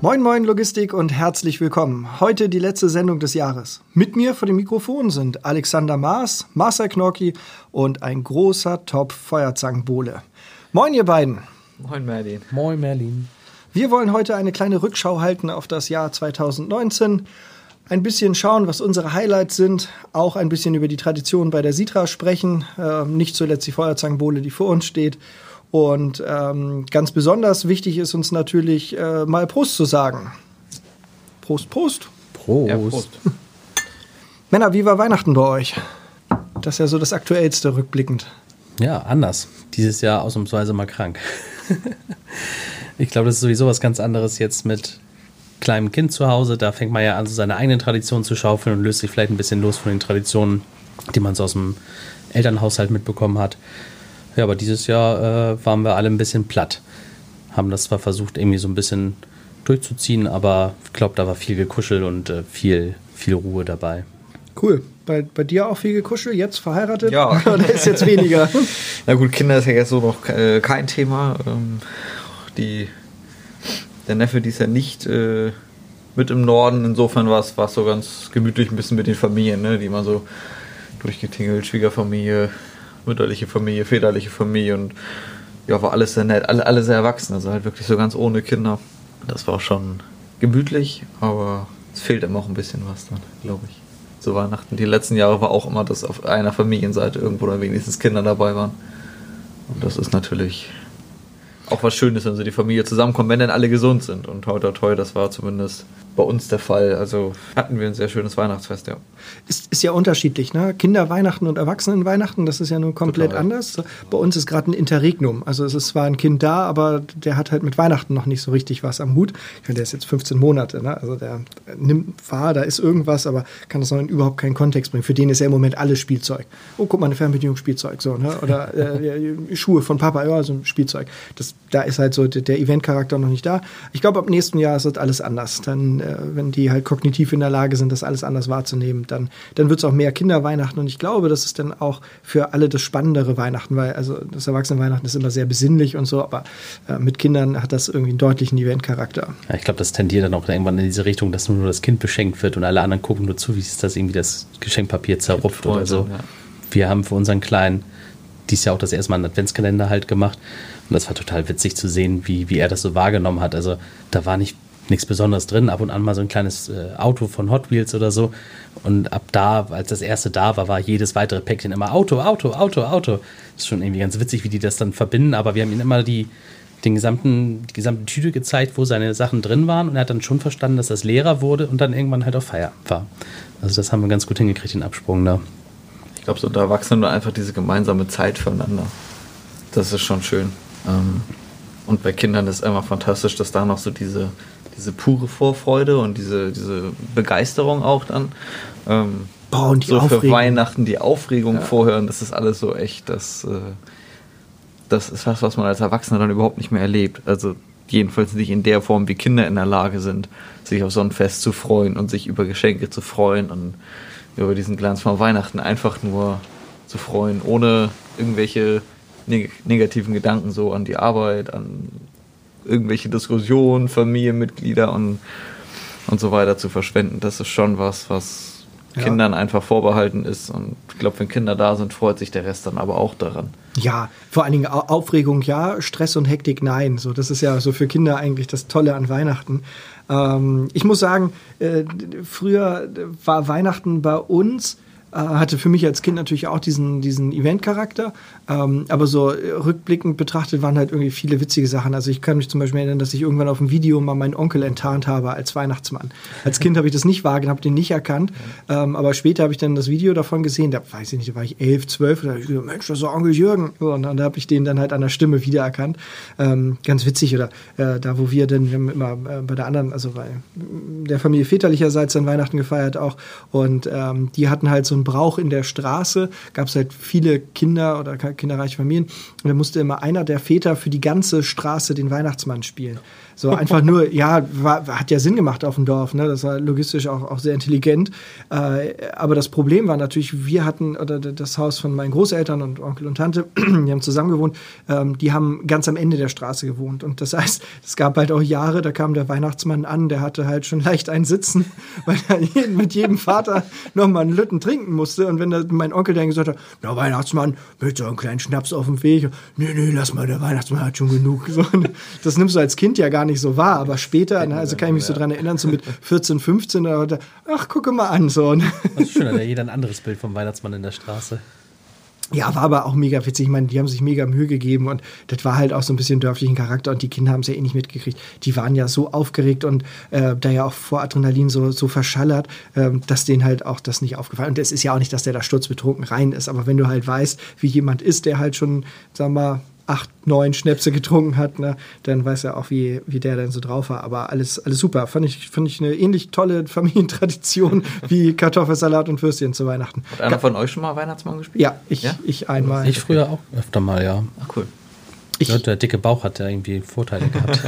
Moin Moin Logistik und herzlich willkommen. Heute die letzte Sendung des Jahres. Mit mir vor dem Mikrofon sind Alexander Maas, Marcel Knorki und ein großer Top Feuerzangenbowle. Moin ihr beiden. Moin Merlin. Moin Merlin. Wir wollen heute eine kleine Rückschau halten auf das Jahr 2019. Ein bisschen schauen, was unsere Highlights sind, auch ein bisschen über die Tradition bei der Sitra sprechen, äh, nicht zuletzt die Feuerzangenbowle, die vor uns steht und ähm, ganz besonders wichtig ist uns natürlich äh, mal Prost zu sagen. Prost, Prost. Prost. Ja, Prost. Männer, wie war Weihnachten bei euch? Das ist ja so das Aktuellste rückblickend. Ja, anders. Dieses Jahr ausnahmsweise mal krank. ich glaube, das ist sowieso was ganz anderes jetzt mit kleinem Kind zu Hause. Da fängt man ja an, so seine eigenen Traditionen zu schaufeln und löst sich vielleicht ein bisschen los von den Traditionen, die man so aus dem Elternhaushalt mitbekommen hat. Ja, aber dieses Jahr äh, waren wir alle ein bisschen platt. Haben das zwar versucht, irgendwie so ein bisschen durchzuziehen, aber ich glaube, da war viel gekuschelt und äh, viel, viel Ruhe dabei. Cool. Bei, bei dir auch viel gekuschelt, jetzt verheiratet? Ja. Oder ist jetzt weniger? Na gut, Kinder ist ja jetzt so noch äh, kein Thema. Ähm, die, der Neffe, die ist ja nicht äh, mit im Norden. Insofern war es so ganz gemütlich ein bisschen mit den Familien, ne? die immer so durchgetingelt, Schwiegerfamilie, mütterliche Familie, väterliche Familie und ja, war alles sehr nett, alle, alle sehr erwachsen, also halt wirklich so ganz ohne Kinder. Das war schon gemütlich, aber es fehlt immer auch ein bisschen was dann, glaube ich. Zu Weihnachten. Die letzten Jahre war auch immer, dass auf einer Familienseite irgendwo da wenigstens Kinder dabei waren. Und das ist natürlich auch was Schönes, wenn so die Familie zusammenkommt, wenn dann alle gesund sind. Und heute toi, das war zumindest bei uns der Fall. Also hatten wir ein sehr schönes Weihnachtsfest, ja. Ist, ist ja unterschiedlich, ne? Kinderweihnachten und Erwachsenenweihnachten, das ist ja nun komplett Total. anders. Bei uns ist gerade ein Interregnum. Also es ist zwar ein Kind da, aber der hat halt mit Weihnachten noch nicht so richtig was am Hut. Ich meine, der ist jetzt 15 Monate, ne? Also der nimmt wahr, da ist irgendwas, aber kann das noch in überhaupt keinen Kontext bringen. Für den ist ja im Moment alles Spielzeug. Oh, guck mal, eine Fernbedienung Spielzeug, so, ne? Oder äh, Schuhe von Papa, ja, so ein Spielzeug. Das, da ist halt so der, der Eventcharakter noch nicht da. Ich glaube, ab nächsten Jahr ist das alles anders. Dann, äh, wenn die halt kognitiv in der Lage sind, das alles anders wahrzunehmen, dann, dann wird es auch mehr Kinderweihnachten. Und ich glaube, das ist dann auch für alle das spannendere Weihnachten, weil also das Erwachsenenweihnachten ist immer sehr besinnlich und so, aber äh, mit Kindern hat das irgendwie einen deutlichen Eventcharakter. Ja, ich glaube, das tendiert dann auch irgendwann in diese Richtung, dass nur das Kind beschenkt wird und alle anderen gucken nur zu, wie sich das irgendwie das Geschenkpapier zerrupft oder so. Ja. Wir haben für unseren Kleinen dies Jahr auch das erste Mal einen Adventskalender halt gemacht. Und das war total witzig zu sehen, wie, wie er das so wahrgenommen hat. Also da war nicht nichts Besonderes drin, ab und an mal so ein kleines äh, Auto von Hot Wheels oder so. Und ab da, als das erste da war, war jedes weitere Päckchen immer Auto, Auto, Auto, Auto. Ist schon irgendwie ganz witzig, wie die das dann verbinden, aber wir haben ihm immer die, den gesamten, die gesamte Tüte gezeigt, wo seine Sachen drin waren und er hat dann schon verstanden, dass das leerer wurde und dann irgendwann halt auf Feier war. Also das haben wir ganz gut hingekriegt, den Absprung da. Ich glaube, so unter Erwachsenen nur einfach diese gemeinsame Zeit füreinander. Das ist schon schön. Ähm, und bei Kindern ist immer fantastisch, dass da noch so diese, diese pure Vorfreude und diese, diese Begeisterung auch dann. Ähm, Boah, und die so für Aufregung. Weihnachten die Aufregung Ja. vorhören, das ist alles so echt, das, äh, das ist was, was man als Erwachsener dann überhaupt nicht mehr erlebt. Also jedenfalls nicht in der Form, wie Kinder in der Lage sind, sich auf so ein Fest zu freuen und sich über Geschenke zu freuen und über diesen Glanz von Weihnachten einfach nur zu freuen, ohne irgendwelche neg negativen Gedanken so an die Arbeit, an irgendwelche Diskussionen, Familienmitglieder und, und so weiter zu verschwenden. Das ist schon was, was Ja. Kindern einfach vorbehalten ist. Und ich glaube, wenn Kinder da sind, freut sich der Rest dann aber auch daran. Ja, vor allen Dingen Au- Aufregung ja, Stress und Hektik nein. So, das ist ja so für Kinder eigentlich das Tolle an Weihnachten. Ähm, ich muss sagen, äh, früher war Weihnachten bei uns hatte für mich als Kind natürlich auch diesen, diesen Event-Charakter. Ähm, aber so äh, rückblickend betrachtet waren halt irgendwie viele witzige Sachen. Also ich kann mich zum Beispiel erinnern, dass ich irgendwann auf dem Video mal meinen Onkel enttarnt habe als Weihnachtsmann. Als Kind habe ich das nicht wahrgenommen, habe den nicht erkannt. Ähm, aber später habe ich dann das Video davon gesehen. Da weiß ich nicht, da war ich elf, zwölf. Da habe ich gesagt, Mensch, das ist doch Onkel Jürgen. Und dann habe ich den dann halt an der Stimme wiedererkannt. Ähm, ganz witzig. Oder äh, da, wo wir dann wir haben immer äh, bei der anderen, also bei der Familie väterlicherseits dann Weihnachten gefeiert auch. Und ähm, die hatten halt so einen Brauch in der Straße. Gab es halt viele Kinder oder kinderreiche Familien. Und da musste immer einer der Väter für die ganze Straße den Weihnachtsmann spielen. So einfach nur, ja, war, hat ja Sinn gemacht auf dem Dorf, ne? Das war logistisch auch, auch sehr intelligent. Äh, aber das Problem war natürlich, wir hatten, oder das Haus von meinen Großeltern und Onkel und Tante, die haben zusammen gewohnt, ähm, die haben ganz am Ende der Straße gewohnt. Und das heißt, es gab halt auch Jahre, da kam der Weihnachtsmann an, der hatte halt schon leicht einen Sitzen, weil er mit jedem Vater nochmal einen Lütten trinken musste. Und wenn da mein Onkel dann gesagt hat, na Weihnachtsmann, mit so einem kleinen Schnaps auf dem Weg, nee, nee, lass mal, der Weihnachtsmann hat schon genug. So, das nimmst du als Kind ja gar nicht so wahr, aber später, also kann ich mich so dran erinnern, so mit 14, 15, oder, ach, gucke mal an. So. Das ist schön, ja jeder ein anderes Bild vom Weihnachtsmann in der Straße. Ja, war aber auch mega witzig. Ich meine, die haben sich mega Mühe gegeben und das war halt auch so ein bisschen dörflichen Charakter und die Kinder haben es ja eh nicht mitgekriegt. Die waren ja so aufgeregt und äh, da ja auch vor Adrenalin so, so verschallert, äh, dass denen halt auch das nicht aufgefallen Und es ist ja auch nicht, dass der da sturzbetrunken rein ist, aber wenn du halt weißt, wie jemand ist, der halt schon, sag mal, acht, neun Schnäpse getrunken hat, ne, dann weiß er auch, wie, wie der denn so drauf war. Aber alles, alles super. Fand ich, fand ich eine ähnlich tolle Familientradition wie Kartoffelsalat und Würstchen zu Weihnachten. Hat einer von euch schon mal Weihnachtsmann gespielt? Ja, ich, ja? ich einmal. Ich früher auch öfter mal, ja. Ach, cool. Ich, ja, der dicke Bauch hat ja irgendwie Vorteile gehabt.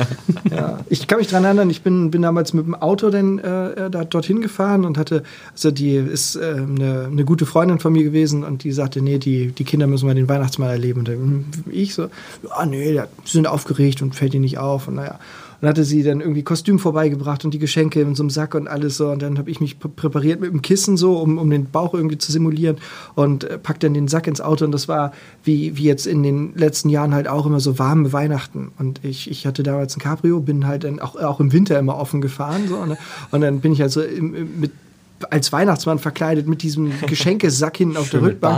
ja, ich kann mich daran erinnern, ich bin, bin damals mit dem Auto dann äh, da, dorthin gefahren und hatte, also die ist äh, eine, eine gute Freundin von mir gewesen und die sagte, nee, die, die Kinder müssen mal den Weihnachtsmann erleben. Und dann, ich so, ja, nee, die sind aufgeregt und fällt ihnen nicht auf. Und naja, und hatte sie dann irgendwie Kostüm vorbeigebracht und die Geschenke in so einem Sack und alles so. Und dann habe ich mich präpariert mit dem Kissen so, um, um den Bauch irgendwie zu simulieren und äh, pack dann den Sack ins Auto. Und das war wie, wie jetzt in den letzten Jahren halt auch immer so warme Weihnachten. Und ich, ich hatte damals ein Cabrio, bin halt dann auch, auch im Winter immer offen gefahren. So, ne? Und dann bin ich halt so im, im, mit als Weihnachtsmann verkleidet mit diesem Geschenkesack hinten auf der Rückbank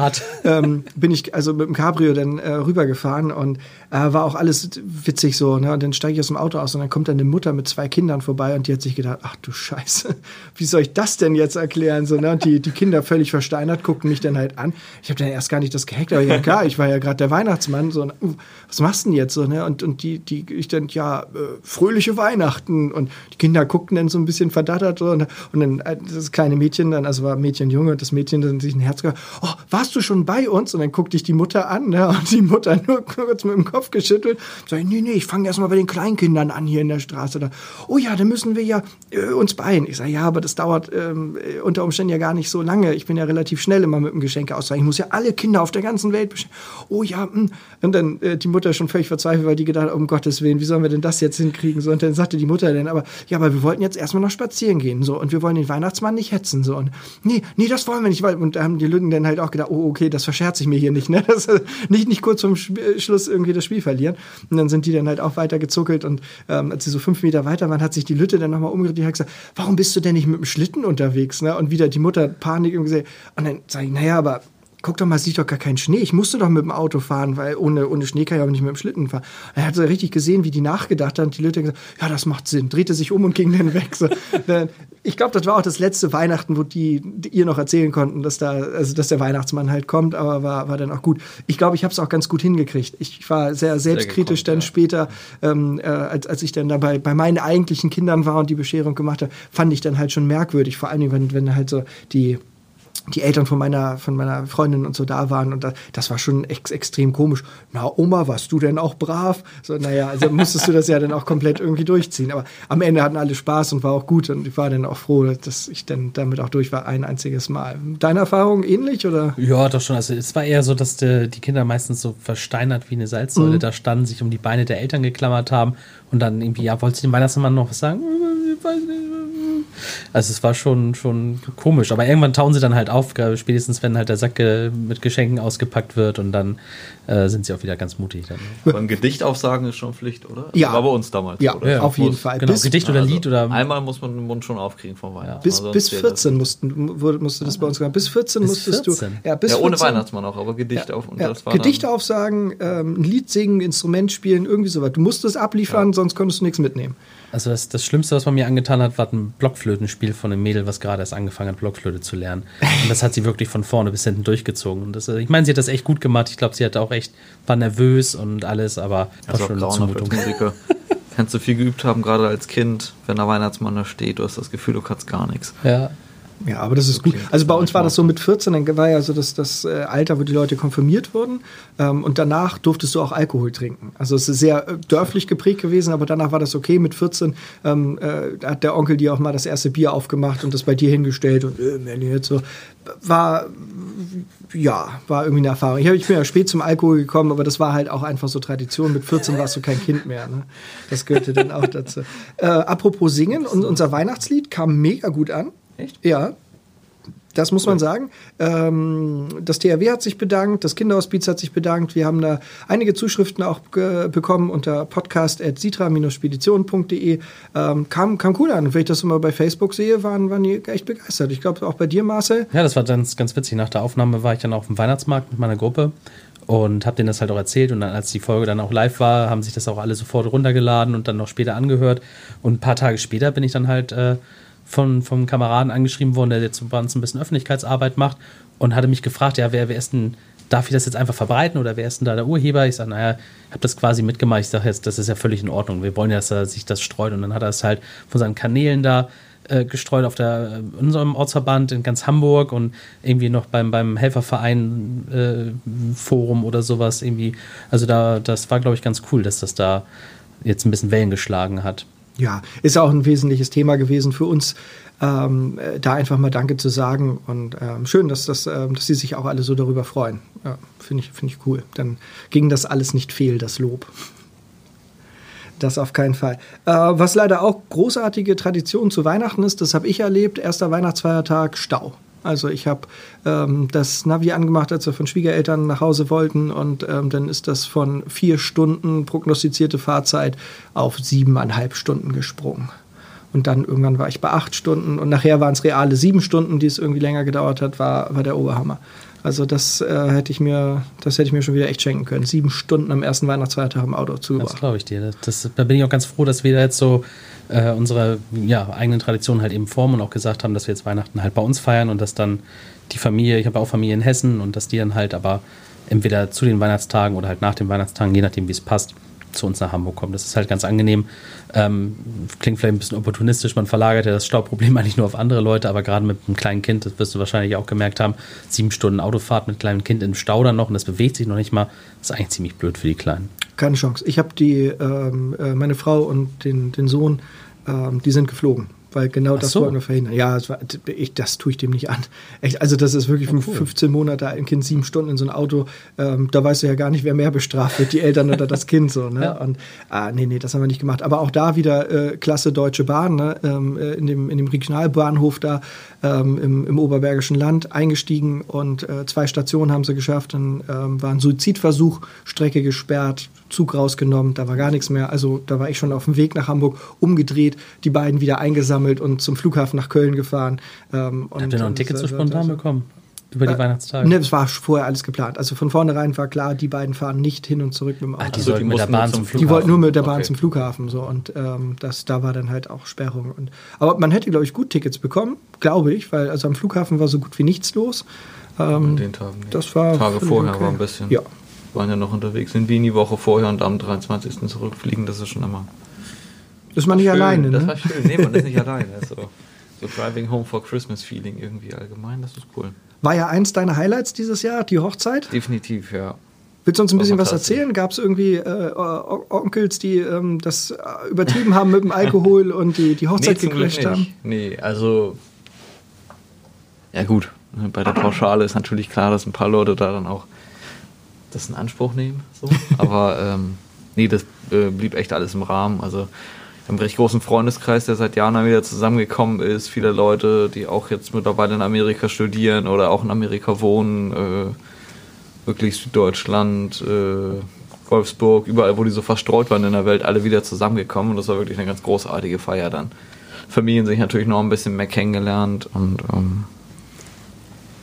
ähm, bin ich also mit dem Cabrio dann äh, rübergefahren und äh, war auch alles witzig so. Ne? Und dann steige ich aus dem Auto aus und dann kommt dann eine Mutter mit zwei Kindern vorbei und die hat sich gedacht, ach du Scheiße, wie soll ich das denn jetzt erklären? So, ne? Und die, die Kinder völlig versteinert guckten mich dann halt an. Ich habe dann erst gar nicht das gehackt, aber ja klar, ich war ja gerade der Weihnachtsmann. So, uh, was machst du denn jetzt so? Ne? Und, und die, die, ich dann, ja, äh, fröhliche Weihnachten. Und die Kinder guckten dann so ein bisschen verdattert so, und, und dann äh, das kleine kleine Mädchen dann, also war Mädchen Junge, und das Mädchen dann sich ein Herz gehört, oh, warst du schon bei uns? Und dann guckte ich die Mutter an, ne? und die Mutter nur kurz mit dem Kopf geschüttelt. Sag ich, nee, nee, ich fange erst mal bei den Kleinkindern an hier in der Straße. Da, oh ja, dann müssen wir ja äh, uns beeilen. Ich sage, ja, aber das dauert ähm, unter Umständen ja gar nicht so lange. Ich bin ja relativ schnell immer mit dem Geschenke aus. Ich muss ja alle Kinder auf der ganzen Welt bestellen. Oh ja, mh. Hm. und dann äh, die Mutter schon völlig verzweifelt, weil die gedacht hat, um Gottes Willen, wie sollen wir denn das jetzt hinkriegen? So, und dann sagte die Mutter dann, aber ja, aber wir wollten jetzt erstmal noch spazieren gehen. So, und wir wollen den Weihnachtsmann nicht hetzen. So, und nee, nee, das wollen wir nicht. Weil, und da haben die Lütten dann halt auch gedacht, oh, okay, das verscherze ich mir hier nicht. Ne? Das, nicht, nicht kurz vorm Schluss irgendwie das Spiel verlieren. Und dann sind die dann halt auch weiter gezuckelt. Und ähm, als sie so fünf Meter weiter waren, hat sich die Lütte dann nochmal umgedreht und hat gesagt, warum bist du denn nicht mit dem Schlitten unterwegs? Ne? Und wieder die Mutter Panik und gesagt, und dann sage ich, naja, aber guck doch mal, sieht doch gar keinen Schnee. Ich musste doch mit dem Auto fahren, weil ohne, ohne Schnee kann ich auch nicht mit dem Schlitten fahren. Er hat so richtig gesehen, wie die nachgedacht haben. Die Leute gesagt, ja, das macht Sinn. Drehte sich um und ging dann weg. So. ich glaube, das war auch das letzte Weihnachten, wo die, die, ihr noch erzählen konnten, dass da, also dass der Weihnachtsmann halt kommt, aber war, war dann auch gut. Ich glaube, ich habe es auch ganz gut hingekriegt. Ich war sehr selbstkritisch sehr gekommen, dann ja. später, ähm, äh, als, als ich dann dabei bei meinen eigentlichen Kindern war und die Bescherung gemacht habe, fand ich dann halt schon merkwürdig. Vor allen Dingen, wenn, wenn halt so die die Eltern von meiner, von meiner Freundin und so da waren und da, das war schon ex, extrem komisch. Na, Oma, warst du denn auch brav? So, naja, also musstest du das ja dann auch komplett irgendwie durchziehen. Aber am Ende hatten alle Spaß und war auch gut und ich war dann auch froh, dass ich dann damit auch durch war, ein einziges Mal. Deine Erfahrung ähnlich oder? Ja, doch schon. Also es war eher so, dass die, die Kinder meistens so versteinert wie eine Salzsäule mhm. da standen, sich um die Beine der Eltern geklammert haben und dann irgendwie, ja, wollte ich dem Weihnachtsmann noch was sagen? Also es war schon, schon komisch. Aber irgendwann tauen sie dann halt auf, spätestens wenn halt der Sack mit Geschenken ausgepackt wird und dann äh, sind sie auch wieder ganz mutig. Dann. Beim Gedicht aufsagen ist schon Pflicht, oder? Ja. War bei uns damals. Ja, oder? ja auf jeden Fall. Genau, bis, Gedicht oder also Lied oder. Einmal muss man den Mund schon aufkriegen vom Weihnachten. Bis, bis 14 mussten, musste das bei uns gehen. Bis 14 bis musstest 14. du. Ja, bis ja ohne 14, Weihnachtsmann auch, aber Gedicht ja, auf. Und ja, Gedichte aufsagen, ähm, ein Lied singen, Instrument spielen, irgendwie sowas. Du musstest abliefern, sonst konntest du nichts mitnehmen. Also das, das Schlimmste, was man mir angetan hat, war ein Blockflötenspiel von einem Mädel, was gerade erst angefangen hat, Blockflöte zu lernen. Und das hat sie wirklich von vorne bis hinten durchgezogen. Und das, ich meine, sie hat das echt gut gemacht. Ich glaube, sie hat auch echt, war nervös und alles, aber also schon Zumutung. Kannst du viel geübt haben, gerade als Kind, wenn der Weihnachtsmann da steht, du hast das Gefühl, du kannst gar nichts. Ja. Ja, aber das ist gut. Also bei uns war das so mit 14, dann war ja so das, das äh, Alter, wo die Leute konfirmiert wurden. Ähm, und danach durftest du auch Alkohol trinken. Also es ist sehr äh, dörflich geprägt gewesen, aber danach war das okay. Mit 14 ähm, äh, hat der Onkel dir auch mal das erste Bier aufgemacht und das bei dir hingestellt und äh, jetzt so. War, ja, war irgendwie eine Erfahrung. Ich, ich bin ja spät zum Alkohol gekommen, aber das war halt auch einfach so Tradition. Mit 14 warst du kein Kind mehr. Ne? Das gehörte dann auch dazu. Äh, apropos Singen, und unser Weihnachtslied kam mega gut an. Echt? Ja. Das muss man sagen. Ähm, das THW hat sich bedankt, das Kinderhospiz hat sich bedankt. Wir haben da einige Zuschriften auch bekommen unter podcast.sitra-spedition.de. Ähm, kam, kam cool an. Und wenn ich das immer bei Facebook sehe, waren, waren die echt begeistert. Ich glaube, auch bei dir, Marcel. Ja, das war ganz, ganz witzig. Nach der Aufnahme war ich dann auf dem Weihnachtsmarkt mit meiner Gruppe und habe denen das halt auch erzählt. Und dann, als die Folge dann auch live war, haben sich das auch alle sofort runtergeladen und dann noch später angehört. Und ein paar Tage später bin ich dann halt. Äh, von, vom Kameraden angeschrieben worden, der jetzt bei uns ein bisschen Öffentlichkeitsarbeit macht und hatte mich gefragt, ja, wer, wer ist denn, darf ich das jetzt einfach verbreiten oder wer ist denn da der Urheber? Ich sage, naja, ich habe das quasi mitgemacht. Ich sage jetzt, das ist ja völlig in Ordnung. Wir wollen ja, dass er sich das streut. Und dann hat er es halt von seinen Kanälen da äh, gestreut auf der, äh, unserem Ortsverband in ganz Hamburg und irgendwie noch beim, beim Helferverein äh, Forum oder sowas irgendwie. Also da, das war, glaube ich, ganz cool, dass das da jetzt ein bisschen Wellen geschlagen hat ja, ist auch ein wesentliches Thema gewesen für uns, ähm, da einfach mal Danke zu sagen. Und ähm, schön, dass, das, ähm, dass Sie sich auch alle so darüber freuen. Ja, Finde ich, find ich cool. Dann ging das alles nicht fehl, das Lob. Das auf keinen Fall. Äh, was leider auch großartige Tradition zu Weihnachten ist, das habe ich erlebt, erster Weihnachtsfeiertag Stau. Also ich habe ähm, das Navi angemacht, als wir von Schwiegereltern nach Hause wollten und ähm, dann ist das von vier Stunden prognostizierte Fahrzeit auf siebeneinhalb Stunden gesprungen. Und dann irgendwann war ich bei acht Stunden und nachher waren es reale sieben Stunden, die es irgendwie länger gedauert hat, war, war der Oberhammer. Also das äh, hätte ich mir, das hätte ich mir schon wieder echt schenken können. Sieben Stunden am ersten Weihnachtsfeiertag im Auto zugebracht. Das glaube ich dir. Das, da bin ich auch ganz froh, dass wir da jetzt so äh, unsere ja, eigenen Traditionen halt eben formen und auch gesagt haben, dass wir jetzt Weihnachten halt bei uns feiern und dass dann die Familie, ich habe auch Familie in Hessen und dass die dann halt aber entweder zu den Weihnachtstagen oder halt nach den Weihnachtstagen, je nachdem wie es passt, zu uns nach Hamburg kommen. Das ist halt ganz angenehm. Ähm, klingt vielleicht ein bisschen opportunistisch, man verlagert ja das Stauproblem eigentlich nur auf andere Leute, aber gerade mit einem kleinen Kind, das wirst du wahrscheinlich auch gemerkt haben, sieben Stunden Autofahrt mit kleinem Kind im Stau dann noch und das bewegt sich noch nicht mal, das ist eigentlich ziemlich blöd für die Kleinen. Keine Chance. Ich habe die, ähm, äh, meine Frau und den, den Sohn, ähm, die sind geflogen weil genau Ach das so. wollten wir verhindern. Ja, das, war, ich, das tue ich dem nicht an. Echt, also das ist wirklich oh, cool. 15 Monate ein Kind, sieben Stunden in so ein Auto. Ähm, da weißt du ja gar nicht, wer mehr bestraft wird, die Eltern oder das Kind so. Ne? Ja. Und ah, nee, nee, das haben wir nicht gemacht. Aber auch da wieder äh, klasse Deutsche Bahn ne? ähm, äh, in dem in dem Regionalbahnhof da ähm, im, im Oberbergischen Land eingestiegen und äh, zwei Stationen haben sie geschafft. Dann ähm, war ein Suizidversuch, Strecke gesperrt, Zug rausgenommen, da war gar nichts mehr. Also da war ich schon auf dem Weg nach Hamburg, umgedreht, die beiden wieder eingesammelt und zum Flughafen nach Köln gefahren. Ähm, Habt ihr noch ein Ticket so spontan bekommen? Über die äh, Weihnachtstage? Ne, es war vorher alles geplant. Also von vornherein war klar, die beiden fahren nicht hin und zurück mit dem Auto. Ach, die sollten mit der Bahn zum Flughafen. Die wollten nur mit der Bahn okay. zum Flughafen. So, und ähm, das, da war dann halt auch Sperrung. Und, aber man hätte, glaube ich, gut Tickets bekommen, glaube ich, weil also am Flughafen war so gut wie nichts los. Ähm, den Tagen nicht. Das war Tage vorher okay. war ein bisschen. Ja, waren ja noch unterwegs in Wien die Woche vorher und am 23. zurückfliegen, das ist schon immer. Ist man nicht schön, alleine, ne? Das war schön. Nee, man ist nicht alleine. So, so Driving Home for Christmas Feeling irgendwie allgemein, das ist cool. War ja eins deiner Highlights dieses Jahr, die Hochzeit? Definitiv, ja. Willst du uns ein bisschen was erzählen? Gab es irgendwie äh, Onkels, die ähm, das äh, übertrieben haben mit dem Alkohol und die, die Hochzeit nee, gecrasht haben? Nee, also ja gut, bei der Pauschale ist natürlich klar, dass ein paar Leute da dann auch das in Anspruch nehmen. So. Aber ähm, nee, das äh, blieb echt alles im Rahmen. Also einen recht großen Freundeskreis, der seit Jahren wieder zusammengekommen ist. Viele Leute, die auch jetzt mittlerweile in Amerika studieren oder auch in Amerika wohnen. Äh, wirklich Süddeutschland, äh, Wolfsburg, überall, wo die so verstreut waren in der Welt, alle wieder zusammengekommen. Und das war wirklich eine ganz großartige Feier dann. Familien sich natürlich noch ein bisschen mehr kennengelernt und ähm,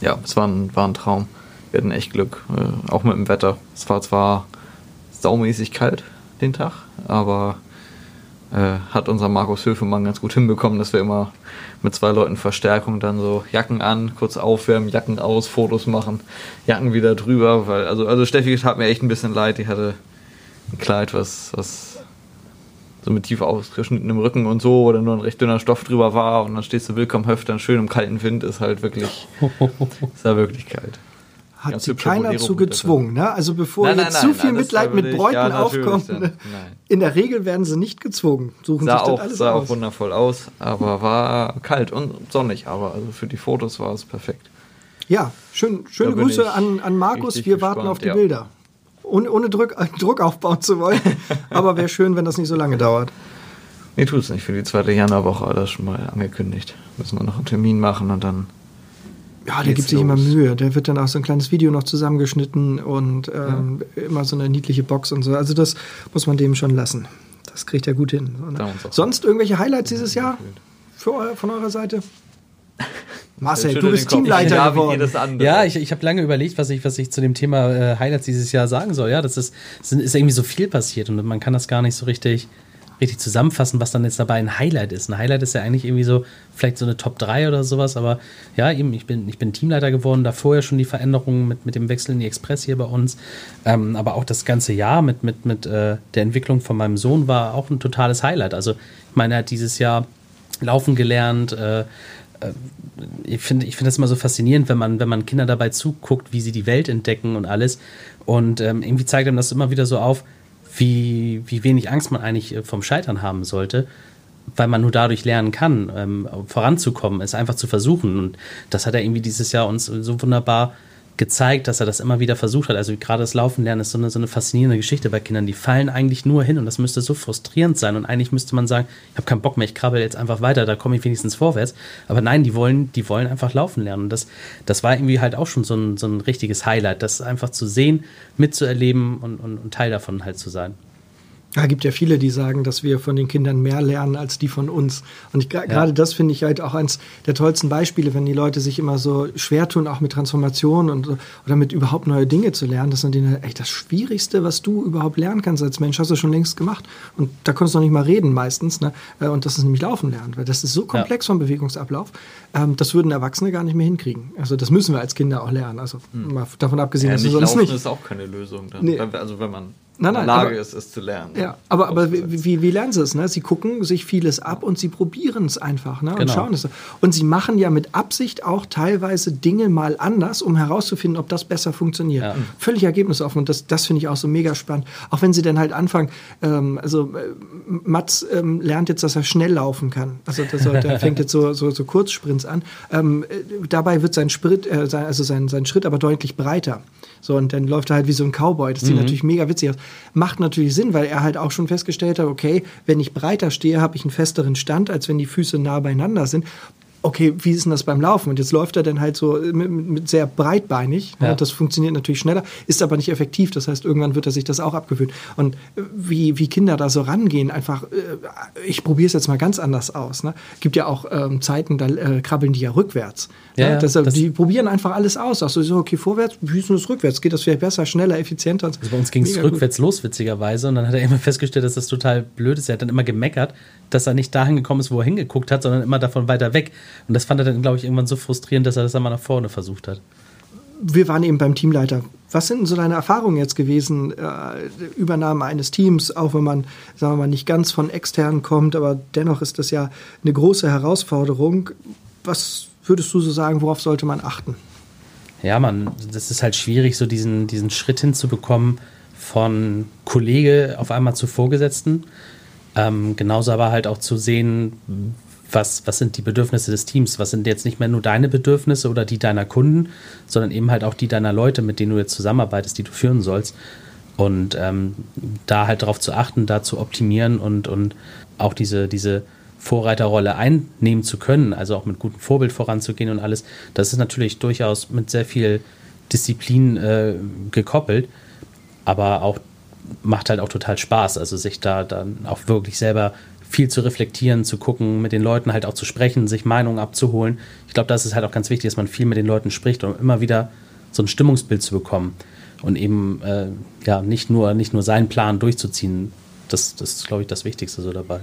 ja, es war ein, war ein Traum wir hatten echt Glück, äh, auch mit dem Wetter. Es war zwar saumäßig kalt den Tag, aber äh, hat unser Markus Höfemann ganz gut hinbekommen, dass wir immer mit zwei Leuten Verstärkung dann so Jacken an, kurz aufwärmen, Jacken aus, Fotos machen, Jacken wieder drüber, weil also also Steffi tat mir echt ein bisschen leid, die hatte ein Kleid, was was so mit tief ausgeschnittenem Rücken und so, dann nur ein recht dünner Stoff drüber war und dann stehst du willkommen Höftern schön im kalten Wind, ist halt wirklich, ist da wirklich kalt. Hat Ganz sie keiner Bolero zu gezwungen, ne? Also bevor Nein, nein, jetzt nein, zu viel das Mitleid mit Bräuten ja, aufkommt. ne? In der Regel werden sie nicht gezwungen, suchen Sah sich das auch, alles sah auch aus. wundervoll aus, aber war kalt und sonnig, aber also für die Fotos war es perfekt. Ja, schön, schöne Grüße an, an Markus. Wir warten gespannt, auf die ja. Bilder. Ohne, ohne Druck, äh, Druck aufbauen zu wollen. Aber wäre schön, wenn das nicht so lange dauert. Nee, tut es nicht für die zweite Januarwoche, hat er schon mal angekündigt. Müssen wir noch einen Termin machen und dann. Ja, der gibt sich immer. Mühe. Der wird dann auch so ein kleines Video noch zusammengeschnitten und ähm, immer so eine niedliche Box und so. Also das muss man dem schon lassen. Das kriegt er gut hin. Auch- Sonst irgendwelche Highlights dieses Jahr für eu von eurer Seite? Marcel, du bist. Teamleiter ja, wie geworden. Ja, ich, ich habe lange überlegt, was ich, was ich zu dem Thema äh, Highlights dieses Jahr sagen soll. Ja, das ist, es ist irgendwie so viel passiert und man kann das gar nicht so richtig, richtig zusammenfassen, was dann jetzt dabei ein Highlight ist. Ein Highlight ist ja eigentlich irgendwie so, vielleicht so eine Top 3 oder sowas, aber ja, eben, ich bin, ich bin Teamleiter geworden, da vorher schon die Veränderungen mit, mit dem Wechsel in die Express hier bei uns. Ähm, aber auch das ganze Jahr mit, mit, mit äh, der Entwicklung von meinem Sohn war auch ein totales Highlight. Also, ich meine, er hat dieses Jahr laufen gelernt, äh, ich finde ich finde das immer so faszinierend, wenn man, wenn man Kinder dabei zuguckt, wie sie die Welt entdecken und alles. Und ähm, irgendwie zeigt einem das immer wieder so auf, wie, wie wenig Angst man eigentlich äh, vom Scheitern haben sollte, weil man nur dadurch lernen kann, ähm, voranzukommen, es einfach zu versuchen. Und das hat er irgendwie dieses Jahr uns so wunderbar gezeigt, dass er das immer wieder versucht hat. Also gerade das Laufen lernen ist so eine, so eine faszinierende Geschichte bei Kindern. Die fallen eigentlich nur hin und das müsste so frustrierend sein. Und eigentlich müsste man sagen, ich habe keinen Bock mehr, ich krabbel jetzt einfach weiter, da komme ich wenigstens vorwärts. Aber nein, die wollen, die wollen einfach laufen lernen. Und das, das war irgendwie halt auch schon so ein, so ein richtiges Highlight, das einfach zu sehen, mitzuerleben und, und, und Teil davon halt zu sein. Ja, gibt ja viele, die sagen, dass wir von den Kindern mehr lernen als die von uns. Und ich, gerade das finde ich halt auch eins der tollsten Beispiele, wenn die Leute sich immer so schwer tun, auch mit Transformation und oder mit überhaupt neue Dinge zu lernen. Das ist natürlich echt das Schwierigste, was du überhaupt lernen kannst als Mensch, hast du schon längst gemacht. Und da konntest du noch nicht mal reden meistens. Ne? Äh, Und das ist nämlich Laufen lernen, weil das ist so komplex vom Bewegungsablauf. Ähm, das würden Erwachsene gar nicht mehr hinkriegen. Also das müssen wir als Kinder auch lernen. Also mal davon abgesehen, Ja, dass nicht wir sonst laufen nicht. ist auch keine Lösung. Dann. Nee. Also wenn man Nein, nein, Lage aber- ist, es zu lernen. Ja, aber, aber wie, wie, wie lernen sie es? Ne? Sie gucken sich vieles ab und sie probieren es einfach ne? und Genau. schauen es. Und sie machen ja mit Absicht auch teilweise Dinge mal anders, um herauszufinden, ob das besser funktioniert. Ja. Völlig ergebnisoffen und das, das finde ich auch so mega spannend. Auch wenn sie dann halt anfangen, ähm, also äh, Mats ähm, lernt jetzt, dass er schnell laufen kann. Also das, der fängt jetzt so, so, so Kurzsprints an. Ähm, äh, dabei wird sein Sprit, äh, sein, also sein, sein Schritt aber deutlich breiter. So, und dann läuft er halt wie so ein Cowboy. Das sieht natürlich mega witzig aus. Macht natürlich Sinn, weil er halt auch schon festgestellt hat, okay, wenn ich breiter stehe, habe ich einen festeren Stand, als wenn die Füße nah beieinander sind. Okay, wie ist denn das beim Laufen? Und jetzt läuft er dann halt so mit, mit sehr breitbeinig. Ja. Das funktioniert natürlich schneller, ist aber nicht effektiv. Das heißt, irgendwann wird er sich das auch abgewöhnen. Und äh, wie, wie Kinder da so rangehen, einfach, äh, ich probiere es jetzt mal ganz anders aus. Ne? Gibt ja auch ähm, Zeiten, da äh, krabbeln die ja rückwärts. Ja, ne? ja, Deshalb, die probieren einfach alles aus. Auch so, okay, vorwärts, wie ist denn das rückwärts? Geht das vielleicht besser, schneller, effizienter? Also bei uns ging es Mega gut. rückwärts los, witzigerweise. Und dann hat er immer festgestellt, dass das total blöd ist. Er hat dann immer gemeckert, dass er nicht dahin gekommen ist, wo er hingeguckt hat, sondern immer davon weiter weg. Und das fand er dann, glaube ich, irgendwann so frustrierend, dass er das einmal nach vorne versucht hat. wir waren eben beim Teamleiter. Was sind denn so deine Erfahrungen jetzt gewesen, äh, Übernahme eines Teams, auch wenn man, sagen wir mal, nicht ganz von extern kommt, aber dennoch ist das ja eine große Herausforderung. Was würdest du so sagen, worauf sollte man achten? Ja, man, das ist halt schwierig, so diesen, diesen Schritt hinzubekommen von Kollege auf einmal zu Vorgesetzten. Ähm, genauso aber halt auch zu sehen, was, was sind die Bedürfnisse des Teams? Was sind jetzt nicht mehr nur deine Bedürfnisse oder die deiner Kunden, sondern eben halt auch die deiner Leute, mit denen du jetzt zusammenarbeitest, die du führen sollst. Und ähm, da halt darauf zu achten, da zu optimieren und, und auch diese, diese Vorreiterrolle einnehmen zu können, also auch mit gutem Vorbild voranzugehen und alles, das ist natürlich durchaus mit sehr viel Disziplin äh, gekoppelt, aber auch macht halt auch total Spaß, also sich da dann auch wirklich selber viel zu reflektieren, zu gucken, mit den Leuten halt auch zu sprechen, sich Meinungen abzuholen. Ich glaube, das ist halt auch ganz wichtig, dass man viel mit den Leuten spricht, um immer wieder so ein Stimmungsbild zu bekommen und eben äh, ja nicht nur nicht nur seinen Plan durchzuziehen. Das, das ist, glaube ich, das Wichtigste so dabei.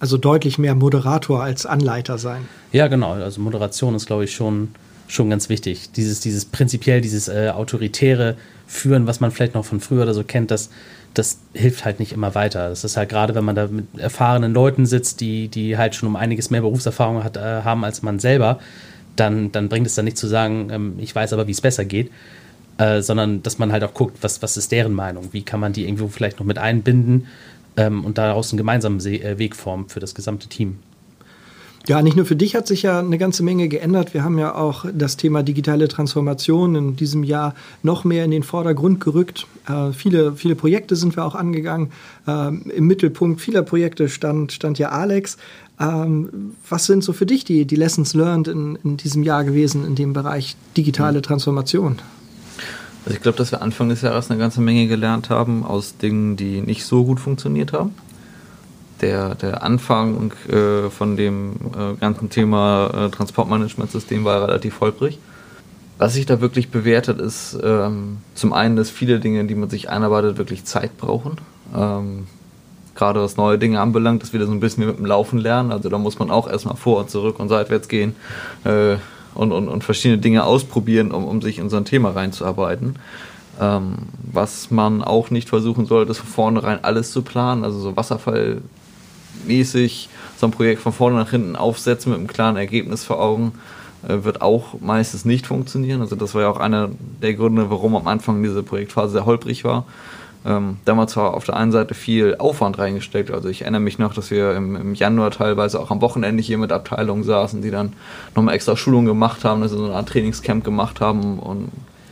Also deutlich mehr Moderator als Anleiter sein. Ja, genau. Also Moderation ist, glaube ich, schon, schon ganz wichtig. Dieses, dieses prinzipiell, dieses äh, autoritäre Führen, was man vielleicht noch von früher oder so kennt, das, das hilft halt nicht immer weiter. Das ist halt gerade, wenn man da mit erfahrenen Leuten sitzt, die, die halt schon um einiges mehr Berufserfahrung hat, äh, haben als man selber, dann, dann bringt es dann nicht zu sagen, ähm, ich weiß aber, wie es besser geht, äh, sondern dass man halt auch guckt, was, was ist deren Meinung, wie kann man die irgendwo vielleicht noch mit einbinden ähm, und daraus einen gemeinsamen Se äh, Weg formen für das gesamte Team. Ja, nicht nur für dich hat sich ja eine ganze Menge geändert. Wir haben ja auch das Thema digitale Transformation in diesem Jahr noch mehr in den Vordergrund gerückt. Äh, viele, viele Projekte sind wir auch angegangen. Ähm, Im Mittelpunkt vieler Projekte stand, stand ja Alex. Ähm, was sind so für dich die, die Lessons learned in, in diesem Jahr gewesen in dem Bereich digitale Transformation? Also ich glaube, dass wir Anfang des Jahres eine ganze Menge gelernt haben aus Dingen, die nicht so gut funktioniert haben der, der Anfang äh, von dem äh, ganzen Thema äh, Transportmanagementsystem war relativ holprig. Was sich da wirklich bewertet, ist ähm, zum einen, dass viele Dinge, die man sich einarbeitet, wirklich Zeit brauchen. Ähm, Gerade was neue Dinge anbelangt, dass wir da so ein bisschen mit dem Laufen lernen. Also da muss man auch erstmal vor und zurück und seitwärts gehen äh, und, und, und verschiedene Dinge ausprobieren, um, um sich in so ein Thema reinzuarbeiten. Ähm, was man auch nicht versuchen sollte, ist von vornherein alles zu planen. Also so Wasserfall mäßig so ein Projekt von vorne nach hinten aufsetzen mit einem klaren Ergebnis vor Augen, äh, wird auch meistens nicht funktionieren. Also das war ja auch einer der Gründe, warum am Anfang diese Projektphase sehr holprig war. Ähm, damals war auf der einen Seite viel Aufwand reingesteckt. Also ich erinnere mich noch, dass wir im, im Januar teilweise auch am Wochenende hier mit Abteilungen saßen, die dann nochmal extra Schulungen gemacht haben, sie so eine Art Trainingscamp gemacht haben, um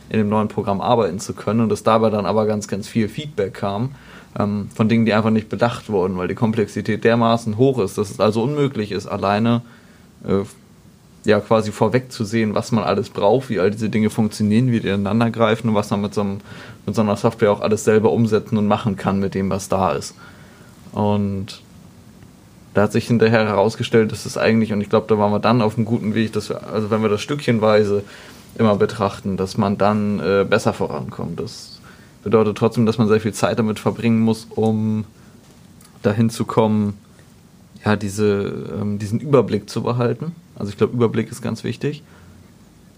in dem neuen Programm arbeiten zu können. Und dass dabei dann aber ganz, ganz viel Feedback kam ähm, von Dingen, die einfach nicht bedacht wurden, weil die Komplexität dermaßen hoch ist, dass es also unmöglich ist, alleine äh, ja quasi vorwegzusehen, was man alles braucht, wie all diese Dinge funktionieren, wie die ineinander greifen und was man mit so, einem, mit so einer Software auch alles selber umsetzen und machen kann mit dem, was da ist. Und da hat sich hinterher herausgestellt, dass es eigentlich, und ich glaube, da waren wir dann auf einem guten Weg, dass wir, also wenn wir das stückchenweise immer betrachten, dass man dann äh, besser vorankommt. Das bedeutet trotzdem, dass man sehr viel Zeit damit verbringen muss, um dahin zu kommen, ja, diese, ähm, diesen Überblick zu behalten. Also ich glaube, Überblick ist ganz wichtig.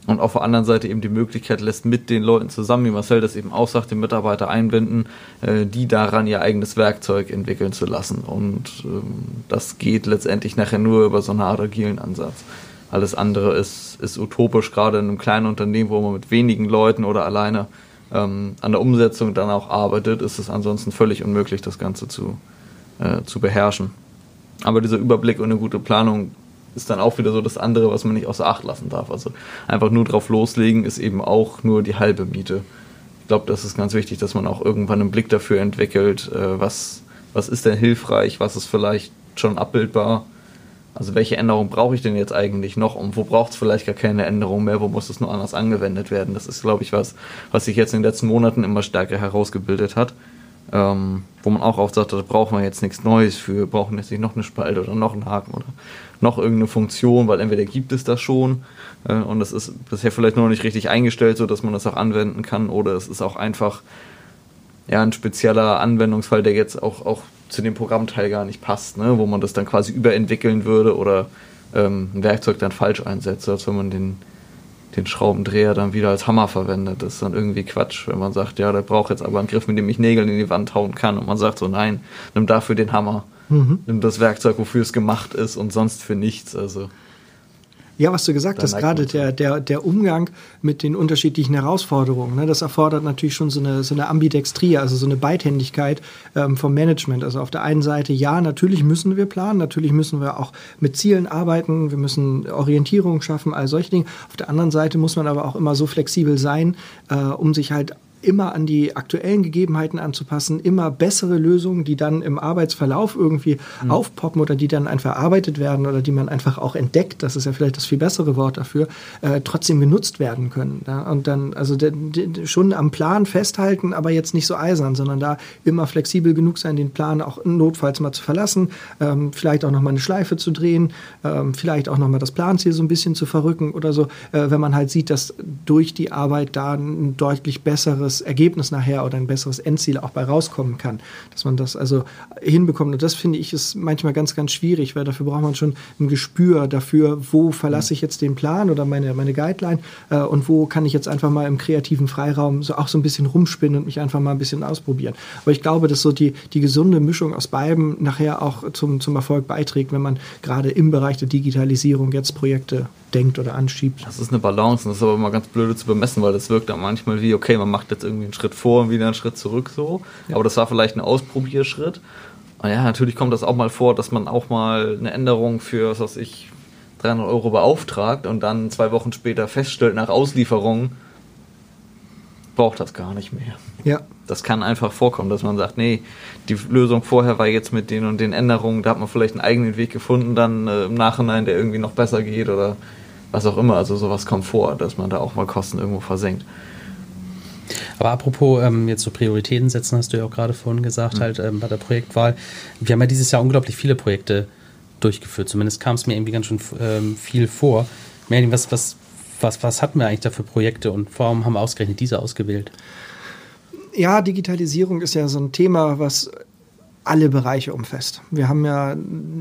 Und auf der anderen Seite eben die Möglichkeit lässt, mit den Leuten zusammen, wie Marcel das eben auch sagt, den Mitarbeiter einbinden, äh, die daran ihr eigenes Werkzeug entwickeln zu lassen. Und ähm, das geht letztendlich nachher nur über so eine Art agilen Ansatz. Alles andere ist, ist utopisch, gerade in einem kleinen Unternehmen, wo man mit wenigen Leuten oder alleine ähm, an der Umsetzung dann auch arbeitet, ist es ansonsten völlig unmöglich, das Ganze zu, äh, zu beherrschen. Aber dieser Überblick und eine gute Planung ist dann auch wieder so das andere, was man nicht außer Acht lassen darf. Also einfach nur drauf loslegen ist eben auch nur die halbe Miete. Ich glaube, das ist ganz wichtig, dass man auch irgendwann einen Blick dafür entwickelt, äh, was, was ist denn hilfreich, was ist vielleicht schon abbildbar also welche Änderung brauche ich denn jetzt eigentlich noch und wo braucht es vielleicht gar keine Änderung mehr, wo muss es nur anders angewendet werden? Das ist, glaube ich, was, was sich jetzt in den letzten Monaten immer stärker herausgebildet hat. Ähm, wo man auch oft sagt, da brauchen wir jetzt nichts Neues für, brauchen jetzt nicht noch eine Spalte oder noch einen Haken oder noch irgendeine Funktion, weil entweder gibt es das schon äh, und es ist bisher vielleicht noch nicht richtig eingestellt, so dass man das auch anwenden kann, oder es ist auch einfach ja, ein spezieller Anwendungsfall, der jetzt auch, auch zu dem Programmteil gar nicht passt, ne? wo man das dann quasi überentwickeln würde oder ähm, ein Werkzeug dann falsch einsetzt, als wenn man den, den Schraubendreher dann wieder als Hammer verwendet. Das ist dann irgendwie Quatsch, wenn man sagt, ja, der braucht jetzt aber einen Griff, mit dem ich Nägel in die Wand hauen kann. Und man sagt so, nein, nimm dafür den Hammer. Mhm. Nimm das Werkzeug, wofür es gemacht ist und sonst für nichts. Also ja, was du gesagt hast, gerade der, der, der Umgang mit den unterschiedlichen Herausforderungen, ne, das erfordert natürlich schon so eine, so eine Ambidextrie, also so eine Beidhändigkeit ähm, vom Management. Also auf der einen Seite, ja, natürlich müssen wir planen, natürlich müssen wir auch mit Zielen arbeiten, wir müssen Orientierung schaffen, all solche Dinge. Auf der anderen Seite muss man aber auch immer so flexibel sein, äh, um sich halt immer an die aktuellen Gegebenheiten anzupassen, immer bessere Lösungen, die dann im Arbeitsverlauf irgendwie mhm. aufpoppen oder die dann einfach erarbeitet werden oder die man einfach auch entdeckt, das ist ja vielleicht das viel bessere Wort dafür, äh, trotzdem genutzt werden können. Ja? Und dann also de, de, schon am Plan festhalten, aber jetzt nicht so eisern, sondern da immer flexibel genug sein, den Plan auch notfalls mal zu verlassen, ähm, vielleicht auch nochmal eine Schleife zu drehen, ähm, vielleicht auch nochmal das Planziel so ein bisschen zu verrücken oder so, äh, wenn man halt sieht, dass durch die Arbeit da ein deutlich besseres besseres Ergebnis nachher oder ein besseres Endziel auch bei rauskommen kann. Dass man das also hinbekommt. Und das finde ich ist manchmal ganz, ganz schwierig, weil dafür braucht man schon ein Gespür dafür, wo verlasse ich jetzt den Plan oder meine, meine Guideline äh, und wo kann ich jetzt einfach mal im kreativen Freiraum so auch so ein bisschen rumspinnen und mich einfach mal ein bisschen ausprobieren. Aber ich glaube, dass so die, die gesunde Mischung aus beiden nachher auch zum, zum Erfolg beiträgt, wenn man gerade im Bereich der Digitalisierung jetzt Projekte denkt oder anschiebt. Das ist eine Balance und das ist aber immer ganz blöde zu bemessen, weil das wirkt dann manchmal wie, okay, man macht jetzt irgendwie einen Schritt vor und wieder einen Schritt zurück so, ja. aber das war vielleicht ein Ausprobierschritt. Und ja, natürlich kommt das auch mal vor, dass man auch mal eine Änderung für, was weiß ich, 300 Euro beauftragt und dann zwei Wochen später feststellt, nach Auslieferung braucht das gar nicht mehr. Ja. Das kann einfach vorkommen, dass man sagt, nee, die Lösung vorher war jetzt mit den und den Änderungen, da hat man vielleicht einen eigenen Weg gefunden, dann äh, im Nachhinein, der irgendwie noch besser geht oder was auch immer. Also sowas kommt vor, dass man da auch mal Kosten irgendwo versenkt. Aber apropos ähm, jetzt so Prioritäten setzen, hast du ja auch gerade vorhin gesagt, mhm. halt ähm, bei der Projektwahl. Wir haben ja dieses Jahr unglaublich viele Projekte durchgeführt. Zumindest kam es mir irgendwie ganz schön ähm, viel vor. Merlin, was, was, was, was hatten wir eigentlich da für Projekte und warum haben wir ausgerechnet diese ausgewählt? Ja, Digitalisierung ist ja so ein Thema, was alle Bereiche umfasst. Wir haben ja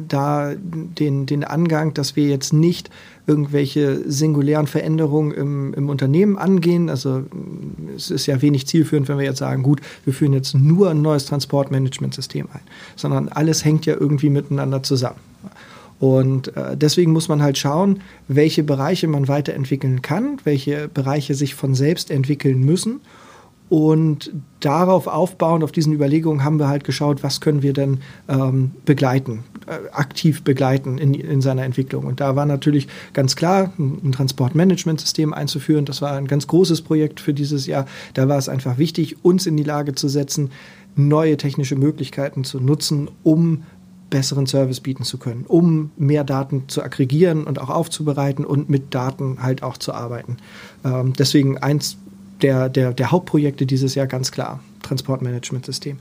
da den, den Angang, dass wir jetzt nicht irgendwelche singulären Veränderungen im, im Unternehmen angehen. Also es ist ja wenig zielführend, wenn wir jetzt sagen, gut, wir führen jetzt nur ein neues Transportmanagementsystem ein, sondern alles hängt ja irgendwie miteinander zusammen. Und äh, deswegen muss man halt schauen, welche Bereiche man weiterentwickeln kann, welche Bereiche sich von selbst entwickeln müssen und darauf aufbauend, auf diesen Überlegungen, haben wir halt geschaut, was können wir denn ähm, begleiten, äh, aktiv begleiten in, in seiner Entwicklung. Und da war natürlich ganz klar, ein, Transportmanagementsystem einzuführen. Das war ein ganz großes Projekt für dieses Jahr. Da war es einfach wichtig, uns in die Lage zu setzen, neue technische Möglichkeiten zu nutzen, um besseren Service bieten zu können, um mehr Daten zu aggregieren und auch aufzubereiten und mit Daten halt auch zu arbeiten. Ähm, deswegen eins der, der, der Hauptprojekte dieses Jahr ganz klar, Transportmanagementsystem.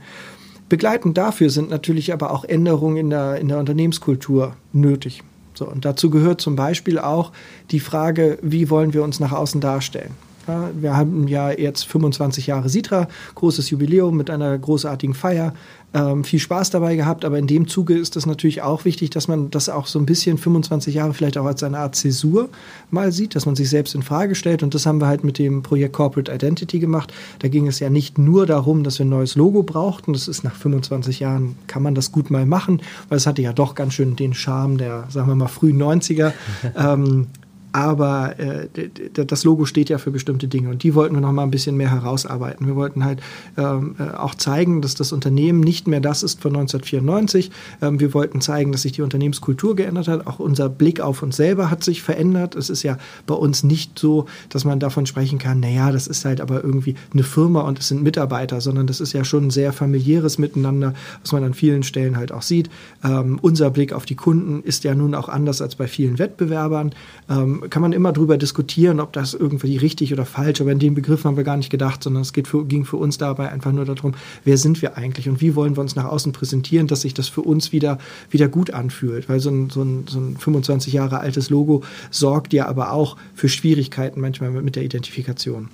Begleitend dafür sind natürlich aber auch Änderungen in der, in der Unternehmenskultur nötig. So, und dazu gehört zum Beispiel auch die Frage, wie wollen wir uns nach außen darstellen? Ja, wir haben ja jetzt 25 Jahre Sitra, großes Jubiläum mit einer großartigen Feier ähm, viel Spaß dabei gehabt, aber in dem Zuge ist es natürlich auch wichtig, dass man das auch so ein bisschen 25 Jahre vielleicht auch als eine Art Zäsur mal sieht, dass man sich selbst in Frage stellt und das haben wir halt mit dem Projekt Corporate Identity gemacht. Da ging es ja nicht nur darum, dass wir ein neues Logo brauchten, das ist nach 25 Jahren, kann man das gut mal machen, weil es hatte ja doch ganz schön den Charme der, sagen wir mal, frühen 90er. ähm, aber äh, das Logo steht ja für bestimmte Dinge und die wollten wir noch mal ein bisschen mehr herausarbeiten. Wir wollten halt ähm, äh, auch zeigen, dass das Unternehmen nicht mehr das ist von 1994. Ähm, wir wollten zeigen, dass sich die Unternehmenskultur geändert hat. Auch unser Blick auf uns selber hat sich verändert. Es ist ja bei uns nicht so, dass man davon sprechen kann, naja, das ist halt aber irgendwie eine Firma und es sind Mitarbeiter, sondern das ist ja schon ein sehr familiäres Miteinander, was man an vielen Stellen halt auch sieht. Ähm, unser Blick auf die Kunden ist ja nun auch anders als bei vielen Wettbewerbern. Ähm, kann man immer drüber diskutieren, ob das irgendwie richtig oder falsch, aber in den Begriff haben wir gar nicht gedacht, sondern es für, ging für uns dabei einfach nur darum, wer sind wir eigentlich und wie wollen wir uns nach außen präsentieren, dass sich das für uns wieder, wieder gut anfühlt. Weil so ein, so, ein, so ein 25 Jahre altes Logo sorgt ja aber auch für Schwierigkeiten manchmal mit der Identifikation.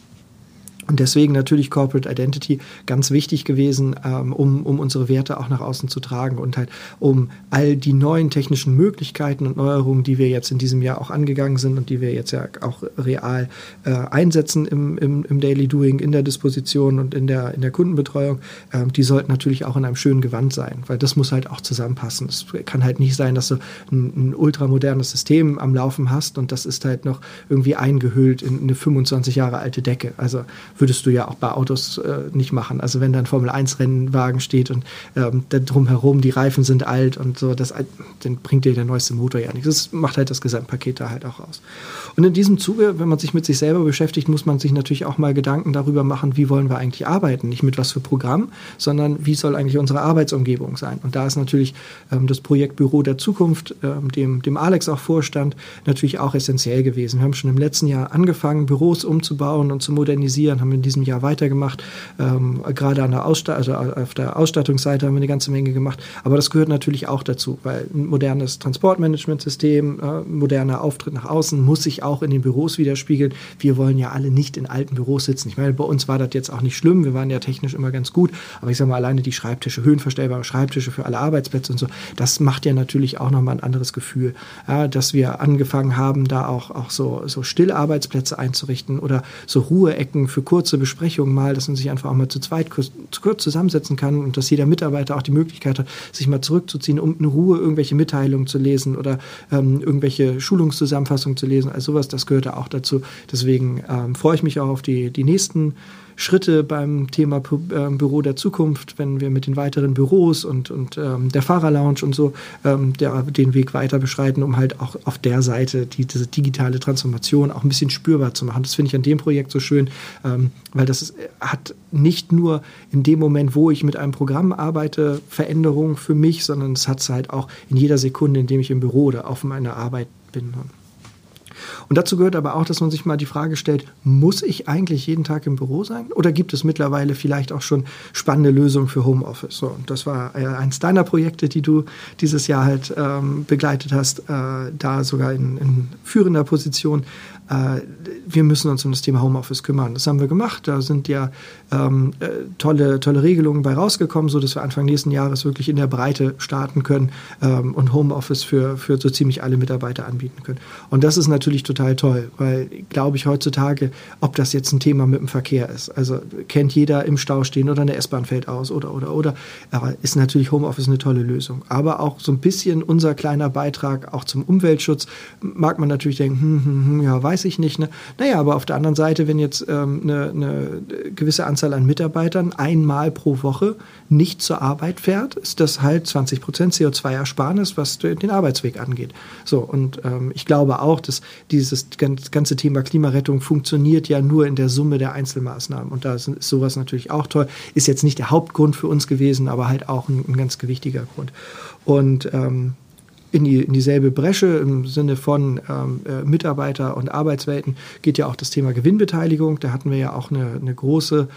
Und deswegen natürlich Corporate Identity ganz wichtig gewesen, ähm, um, um unsere Werte auch nach außen zu tragen und halt um all die neuen technischen Möglichkeiten und Neuerungen, die wir jetzt in diesem Jahr auch angegangen sind und die wir jetzt ja auch real äh, einsetzen im, im, im Daily Doing, in der Disposition und in der, in der Kundenbetreuung, ähm, die sollten natürlich auch in einem schönen Gewand sein, weil das muss halt auch zusammenpassen. Es kann halt nicht sein, dass du ein, ein ultramodernes System am Laufen hast und das ist halt noch irgendwie eingehüllt in eine 25 Jahre alte Decke. Also würdest du ja auch bei Autos äh, nicht machen. Also wenn da ein Formel-1-Rennwagen steht und ähm, drumherum die Reifen sind alt und so, das, dann bringt dir der neueste Motor ja nichts. Das macht halt das Gesamtpaket da halt auch aus. Und in diesem Zuge, wenn man sich mit sich selber beschäftigt, muss man sich natürlich auch mal Gedanken darüber machen, wie wollen wir eigentlich arbeiten. Nicht mit was für Programm, sondern wie soll eigentlich unsere Arbeitsumgebung sein. Und da ist natürlich ähm, das Projekt Büro der Zukunft, ähm, dem, dem Alex auch vorstand, natürlich auch essentiell gewesen. Wir haben schon im letzten Jahr angefangen, Büros umzubauen und zu modernisieren, haben wir in diesem Jahr weitergemacht. Ähm, gerade an der also auf der Ausstattungsseite haben wir eine ganze Menge gemacht. Aber das gehört natürlich auch dazu, weil ein modernes Transportmanagementsystem, äh, moderner Auftritt nach außen muss sich auch in den Büros widerspiegeln. Wir wollen ja alle nicht in alten Büros sitzen. Ich meine, bei uns war das jetzt auch nicht schlimm. Wir waren ja technisch immer ganz gut. Aber ich sage mal, alleine die Schreibtische, höhenverstellbare Schreibtische für alle Arbeitsplätze und so, das macht ja natürlich auch nochmal ein anderes Gefühl. Ja, dass wir angefangen haben, da auch, auch so, so Stillarbeitsplätze einzurichten oder so Ruheecken für kurze Besprechungen mal, dass man sich einfach auch mal zu zweit kurz, kurz zusammensetzen kann und dass jeder Mitarbeiter auch die Möglichkeit hat, sich mal zurückzuziehen, um in Ruhe irgendwelche Mitteilungen zu lesen oder ähm, irgendwelche Schulungszusammenfassungen zu lesen. Also sowas, das gehört auch dazu. Deswegen ähm, freue ich mich auch auf die, die nächsten Schritte beim Thema äh, Büro der Zukunft, wenn wir mit den weiteren Büros und, und ähm, der Fahrerlounge und so ähm, der, den Weg weiter beschreiten, um halt auch auf der Seite die, diese digitale Transformation auch ein bisschen spürbar zu machen. Das finde ich an dem Projekt so schön, ähm, weil das ist, hat nicht nur in dem Moment, wo ich mit einem Programm arbeite, Veränderungen für mich, sondern es hat es halt auch in jeder Sekunde, in dem ich im Büro oder auf meiner Arbeit bin. Und dazu gehört aber auch, dass man sich mal die Frage stellt, muss ich eigentlich jeden Tag im Büro sein? Oder gibt es mittlerweile vielleicht auch schon spannende Lösungen für Homeoffice? So, und das war äh, eins deiner Projekte, die du dieses Jahr halt ähm, begleitet hast, äh, da sogar in, in führender Position wir müssen uns um das Thema Homeoffice kümmern. Das haben wir gemacht. Da sind ja ähm, äh, tolle, tolle Regelungen bei rausgekommen, sodass wir Anfang nächsten Jahres wirklich in der Breite starten können ähm, und Homeoffice für, für so ziemlich alle Mitarbeiter anbieten können. Und das ist natürlich total toll, weil, glaube ich, heutzutage, ob das jetzt ein Thema mit dem Verkehr ist, also kennt jeder im Stau stehen oder eine S-Bahn fällt aus oder, oder, oder, aber ist natürlich Homeoffice eine tolle Lösung. Aber auch so ein bisschen unser kleiner Beitrag auch zum Umweltschutz, mag man natürlich denken, hm, hm, hm, ja, weiß weiß ich nicht. Ne? Naja, aber auf der anderen Seite, wenn jetzt ähm, eine, eine gewisse Anzahl an Mitarbeitern einmal pro Woche nicht zur Arbeit fährt, ist das halt 20 Prozent CO2-Ersparnis, was den Arbeitsweg angeht. So, und ähm, ich glaube auch, dass dieses ganze Thema Klimarettung funktioniert ja nur in der Summe der Einzelmaßnahmen. Und da ist sowas natürlich auch toll. Ist jetzt nicht der Hauptgrund für uns gewesen, aber halt auch ein, ein ganz gewichtiger Grund. Und ähm, in, die, in dieselbe Bresche im Sinne von ähm, äh, Mitarbeiter- und Arbeitswelten geht ja auch das Thema Gewinnbeteiligung. Da hatten wir ja auch eine, eine große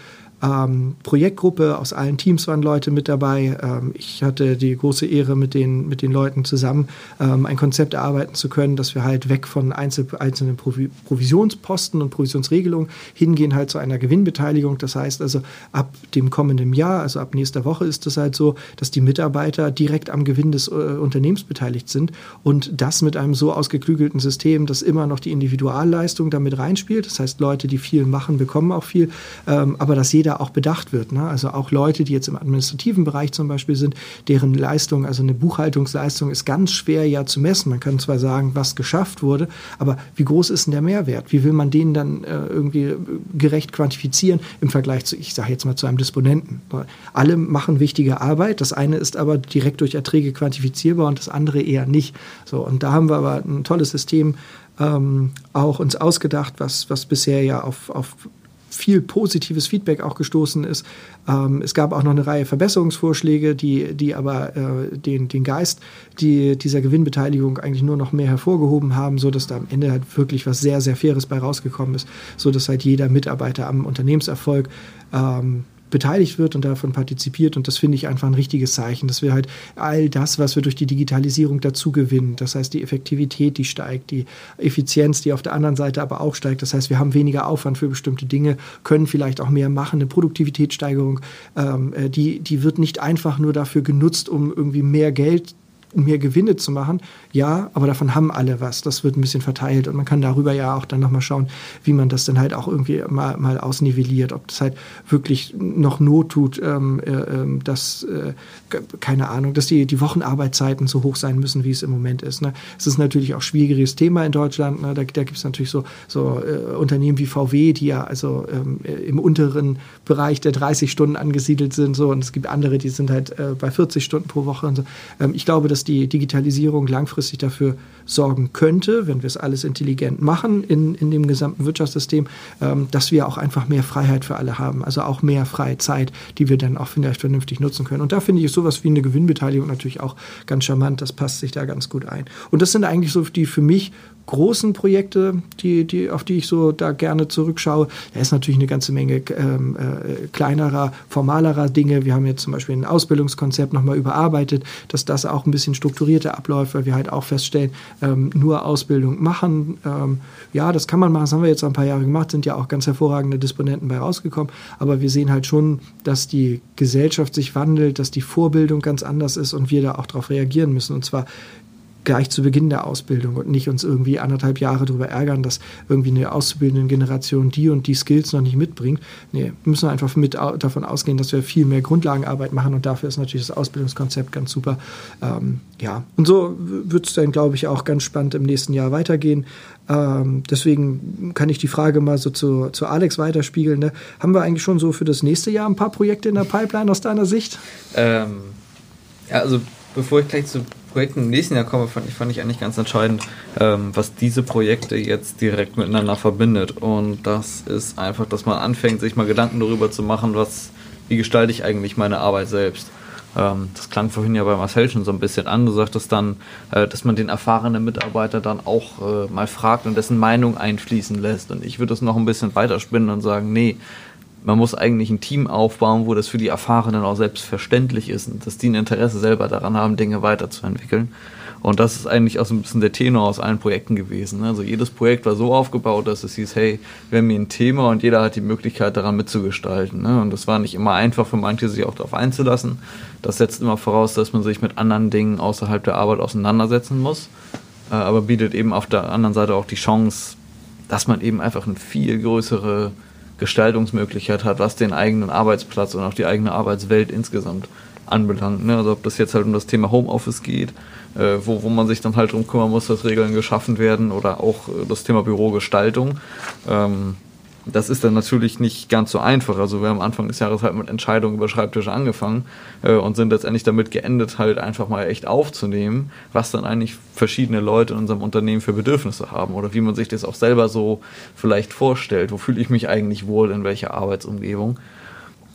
ähm, Projektgruppe. Aus allen Teams waren Leute mit dabei. Ähm, ich hatte die große Ehre, mit den, mit den Leuten zusammen ähm, ein Konzept erarbeiten zu können, dass wir halt weg von einzel einzelnen Provi Provisionsposten und Provisionsregelungen hingehen halt zu einer Gewinnbeteiligung. Das heißt also, ab dem kommenden Jahr, also ab nächster Woche ist es halt so, dass die Mitarbeiter direkt am Gewinn des äh, Unternehmens beteiligt sind und das mit einem so ausgeklügelten System, dass immer noch die Individualleistung damit reinspielt. Das heißt, Leute, die viel machen, bekommen auch viel, ähm, aber dass jeder jeder auch bedacht wird. Ne? Also auch Leute, die jetzt im administrativen Bereich zum Beispiel sind, deren Leistung, also eine Buchhaltungsleistung ist ganz schwer ja zu messen. Man kann zwar sagen, was geschafft wurde, aber wie groß ist denn der Mehrwert? Wie will man den dann äh, irgendwie gerecht quantifizieren im Vergleich zu, ich sage jetzt mal zu einem Disponenten? Alle machen wichtige Arbeit, das eine ist aber direkt durch Erträge quantifizierbar und das andere eher nicht. So, und da haben wir aber ein tolles System ähm, auch uns ausgedacht, was, was bisher ja auf, auf viel positives Feedback auch gestoßen ist. Ähm, es gab auch noch eine Reihe Verbesserungsvorschläge, die, die aber äh, den, den Geist die, dieser Gewinnbeteiligung eigentlich nur noch mehr hervorgehoben haben, sodass da am Ende halt wirklich was sehr, sehr Faires bei rausgekommen ist, sodass halt jeder Mitarbeiter am Unternehmenserfolg ähm, beteiligt wird und davon partizipiert. Und das finde ich einfach ein richtiges Zeichen, dass wir halt all das, was wir durch die Digitalisierung dazu gewinnen, das heißt die Effektivität, die steigt, die Effizienz, die auf der anderen Seite aber auch steigt. Das heißt, wir haben weniger Aufwand für bestimmte Dinge, können vielleicht auch mehr machen. Eine Produktivitätssteigerung, ähm, äh, die, die wird nicht einfach nur dafür genutzt, um irgendwie mehr Geld mehr Gewinne zu machen. Ja, aber davon haben alle was. Das wird ein bisschen verteilt und man kann darüber ja auch dann nochmal schauen, wie man das dann halt auch irgendwie mal, mal ausnivelliert. Ob das halt wirklich noch Not tut, ähm, äh, ähm, dass, äh, keine Ahnung, dass die, die Wochenarbeitszeiten so hoch sein müssen, wie es im Moment ist. Ne? Es ist natürlich auch schwieriges Thema in Deutschland. Ne? Da, da gibt es natürlich so, so äh, Unternehmen wie VW, die ja also ähm, im unteren Bereich der 30 Stunden angesiedelt sind. So, und es gibt andere, die sind halt äh, bei 40 Stunden pro Woche und so. Ähm, ich glaube, dass dass die Digitalisierung langfristig dafür sorgen könnte, wenn wir es alles intelligent machen in, in dem gesamten Wirtschaftssystem, ähm, dass wir auch einfach mehr Freiheit für alle haben, also auch mehr freie Zeit, die wir dann auch vielleicht vernünftig nutzen können. Und da finde ich sowas wie eine Gewinnbeteiligung natürlich auch ganz charmant, das passt sich da ganz gut ein. Und das sind eigentlich so die für mich großen Projekte, die, die, auf die ich so da gerne zurückschaue. Da ist natürlich eine ganze Menge ähm, äh, kleinerer, formalerer Dinge. Wir haben jetzt zum Beispiel ein Ausbildungskonzept nochmal überarbeitet, dass das auch ein bisschen strukturierter abläuft, weil wir halt auch feststellen, ähm, nur Ausbildung machen, ähm, ja, das kann man machen, das haben wir jetzt ein paar Jahre gemacht, sind ja auch ganz hervorragende Disponenten bei rausgekommen, aber wir sehen halt schon, dass die Gesellschaft sich wandelt, dass die Vorbildung ganz anders ist und wir da auch darauf reagieren müssen und zwar gleich zu Beginn der Ausbildung und nicht uns irgendwie anderthalb Jahre darüber ärgern, dass irgendwie eine auszubildende Generation die und die Skills noch nicht mitbringt. Nee, wir müssen einfach mit davon ausgehen, dass wir viel mehr Grundlagenarbeit machen und dafür ist natürlich das Ausbildungskonzept ganz super. Ähm, ja, und so wird es dann, glaube ich, auch ganz spannend im nächsten Jahr weitergehen. Ähm, deswegen kann ich die Frage mal so zu, zu Alex weiterspiegeln. Ne? Haben wir eigentlich schon so für das nächste Jahr ein paar Projekte in der Pipeline aus deiner Sicht? Ähm, ja, also bevor ich gleich zu Projekten im nächsten Jahr komme, fand ich, fand ich eigentlich ganz entscheidend, ähm, was diese Projekte jetzt direkt miteinander verbindet. Und das ist einfach, dass man anfängt, sich mal Gedanken darüber zu machen, was, wie gestalte ich eigentlich meine Arbeit selbst. Ähm, das klang vorhin ja bei Marcel schon so ein bisschen an. Du sagtest dann, äh, dass man den erfahrenen Mitarbeiter dann auch äh, mal fragt und dessen Meinung einfließen lässt. Und ich würde das noch ein bisschen weiterspinnen und sagen, nee, man muss eigentlich ein Team aufbauen, wo das für die Erfahrenen auch selbstverständlich ist und dass die ein Interesse selber daran haben, Dinge weiterzuentwickeln. Und das ist eigentlich auch so ein bisschen der Tenor aus allen Projekten gewesen. Also jedes Projekt war so aufgebaut, dass es hieß, hey, wir haben hier ein Thema und jeder hat die Möglichkeit daran mitzugestalten. Ne? Und das war nicht immer einfach für manche, sich auch darauf einzulassen. Das setzt immer voraus, dass man sich mit anderen Dingen außerhalb der Arbeit auseinandersetzen muss. Äh, aber bietet eben auf der anderen Seite auch die Chance, dass man eben einfach eine viel größere Gestaltungsmöglichkeit hat, was den eigenen Arbeitsplatz und auch die eigene Arbeitswelt insgesamt anbelangt. Ne? Also ob das jetzt halt um das Thema Homeoffice geht, äh, wo, wo man sich dann halt drum kümmern muss, dass Regeln geschaffen werden oder auch äh, das Thema Bürogestaltung. Ähm, das ist dann natürlich nicht ganz so einfach. Also wir haben Anfang des Jahres halt mit Entscheidungen über Schreibtische angefangen äh, und sind letztendlich damit geendet, halt einfach mal echt aufzunehmen, was dann eigentlich verschiedene Leute in unserem Unternehmen für Bedürfnisse haben oder wie man sich das auch selber so vielleicht vorstellt. Wo fühle ich mich eigentlich wohl, in welcher Arbeitsumgebung?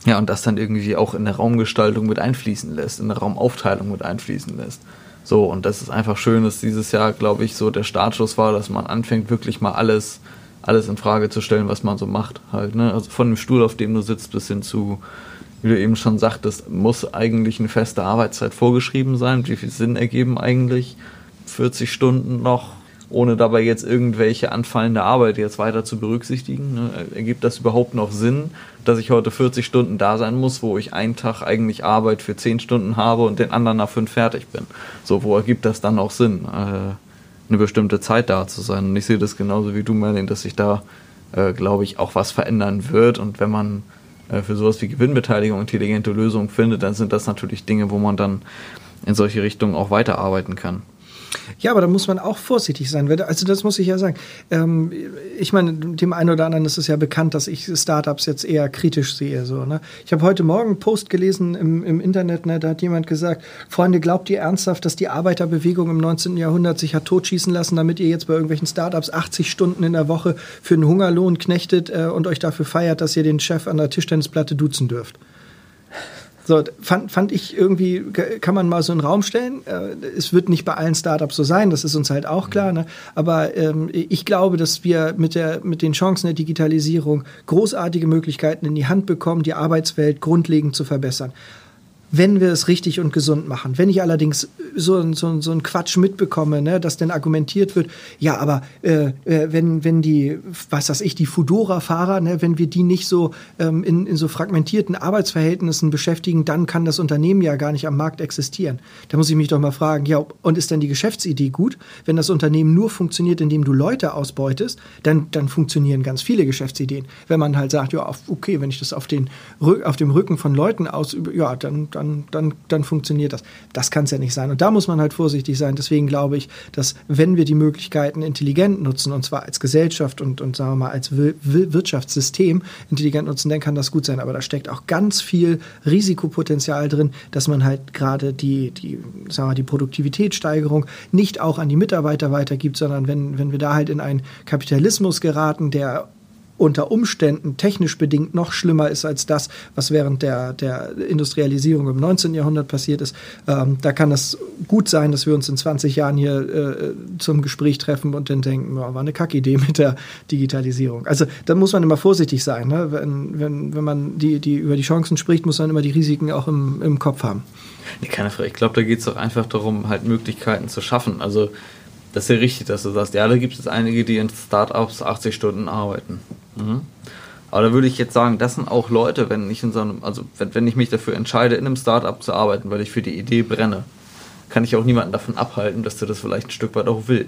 Ja, und das dann irgendwie auch in der Raumgestaltung mit einfließen lässt, in der Raumaufteilung mit einfließen lässt. So, und das ist einfach schön, dass dieses Jahr, glaube ich, so der Startschuss war, dass man anfängt, wirklich mal alles alles in Frage zu stellen, was man so macht halt. Ne? Also von dem Stuhl, auf dem du sitzt, bis hin zu, wie du eben schon sagtest, muss eigentlich eine feste Arbeitszeit vorgeschrieben sein. Wie viel Sinn ergeben eigentlich 40 Stunden noch, ohne dabei jetzt irgendwelche anfallende Arbeit jetzt weiter zu berücksichtigen? Ne? Ergibt das überhaupt noch Sinn, dass ich heute 40 Stunden da sein muss, wo ich einen Tag eigentlich Arbeit für 10 Stunden habe und den anderen nach 5 fertig bin? So, wo ergibt das dann auch Sinn? Äh, eine bestimmte Zeit da zu sein. Und ich sehe das genauso wie du, Merlin, dass sich da, äh, glaube ich, auch was verändern wird. Und wenn man äh, für sowas wie Gewinnbeteiligung intelligente Lösungen findet, dann sind das natürlich Dinge, wo man dann in solche Richtungen auch weiterarbeiten kann. Ja, aber da muss man auch vorsichtig sein. Also das muss ich ja sagen. Ähm, ich meine, dem einen oder anderen ist es ja bekannt, dass ich Startups jetzt eher kritisch sehe. So, ne? Ich habe heute Morgen einen Post gelesen im, im Internet, ne? da hat jemand gesagt, Freunde, glaubt ihr ernsthaft, dass die Arbeiterbewegung im 19. Jahrhundert sich hat totschießen lassen, damit ihr jetzt bei irgendwelchen Startups 80 Stunden in der Woche für einen Hungerlohn knechtet äh, und euch dafür feiert, dass ihr den Chef an der Tischtennisplatte duzen dürft? So, fand, fand ich irgendwie, kann man mal so in den Raum stellen. Äh, es wird nicht bei allen Startups so sein, das ist uns halt auch klar. Ne? Aber ähm, ich glaube, dass wir mit, der, mit den Chancen der Digitalisierung großartige Möglichkeiten in die Hand bekommen, die Arbeitswelt grundlegend zu verbessern wenn wir es richtig und gesund machen. Wenn ich allerdings so, so, so einen Quatsch mitbekomme, ne, dass dann argumentiert wird, ja, aber äh, äh, wenn, wenn die, was weiß ich, die Fudora-Fahrer, ne, wenn wir die nicht so ähm, in, in so fragmentierten Arbeitsverhältnissen beschäftigen, dann kann das Unternehmen ja gar nicht am Markt existieren. Da muss ich mich doch mal fragen, ja, und ist denn die Geschäftsidee gut? Wenn das Unternehmen nur funktioniert, indem du Leute ausbeutest, dann, dann funktionieren ganz viele Geschäftsideen. Wenn man halt sagt, ja, okay, wenn ich das auf, den, auf dem Rücken von Leuten ausübe, ja, dann, dann dann, dann, funktioniert das. Das kann es ja nicht sein. Und da muss man halt vorsichtig sein. Deswegen glaube ich, dass wenn wir die Möglichkeiten intelligent nutzen, und zwar als Gesellschaft und, und sagen wir mal als Wirtschaftssystem intelligent nutzen, dann kann das gut sein. Aber da steckt auch ganz viel Risikopotenzial drin, dass man halt gerade die, die, sagen wir die Produktivitätssteigerung nicht auch an die Mitarbeiter weitergibt, sondern wenn, wenn wir da halt in einen Kapitalismus geraten, der unter Umständen technisch bedingt noch schlimmer ist als das, was während der, der Industrialisierung im 19. Jahrhundert passiert ist. Ähm, da kann es gut sein, dass wir uns in 20 Jahren hier äh, zum Gespräch treffen und dann denken, oh, war eine Kackidee mit der Digitalisierung. Also da muss man immer vorsichtig sein. Ne? Wenn, wenn, wenn man die, die über die Chancen spricht, muss man immer die Risiken auch im, im Kopf haben. Nee, keine Frage. Ich glaube, da geht es doch einfach darum, halt Möglichkeiten zu schaffen. Also das ist ja richtig, dass du sagst, ja, da gibt es einige, die in Startups 80 Stunden arbeiten. Mhm. Aber da würde ich jetzt sagen, das sind auch Leute, wenn ich in so einem, also wenn, wenn ich mich dafür entscheide, in einem Startup zu arbeiten, weil ich für die Idee brenne, kann ich auch niemanden davon abhalten, dass der das vielleicht ein Stück weit auch will.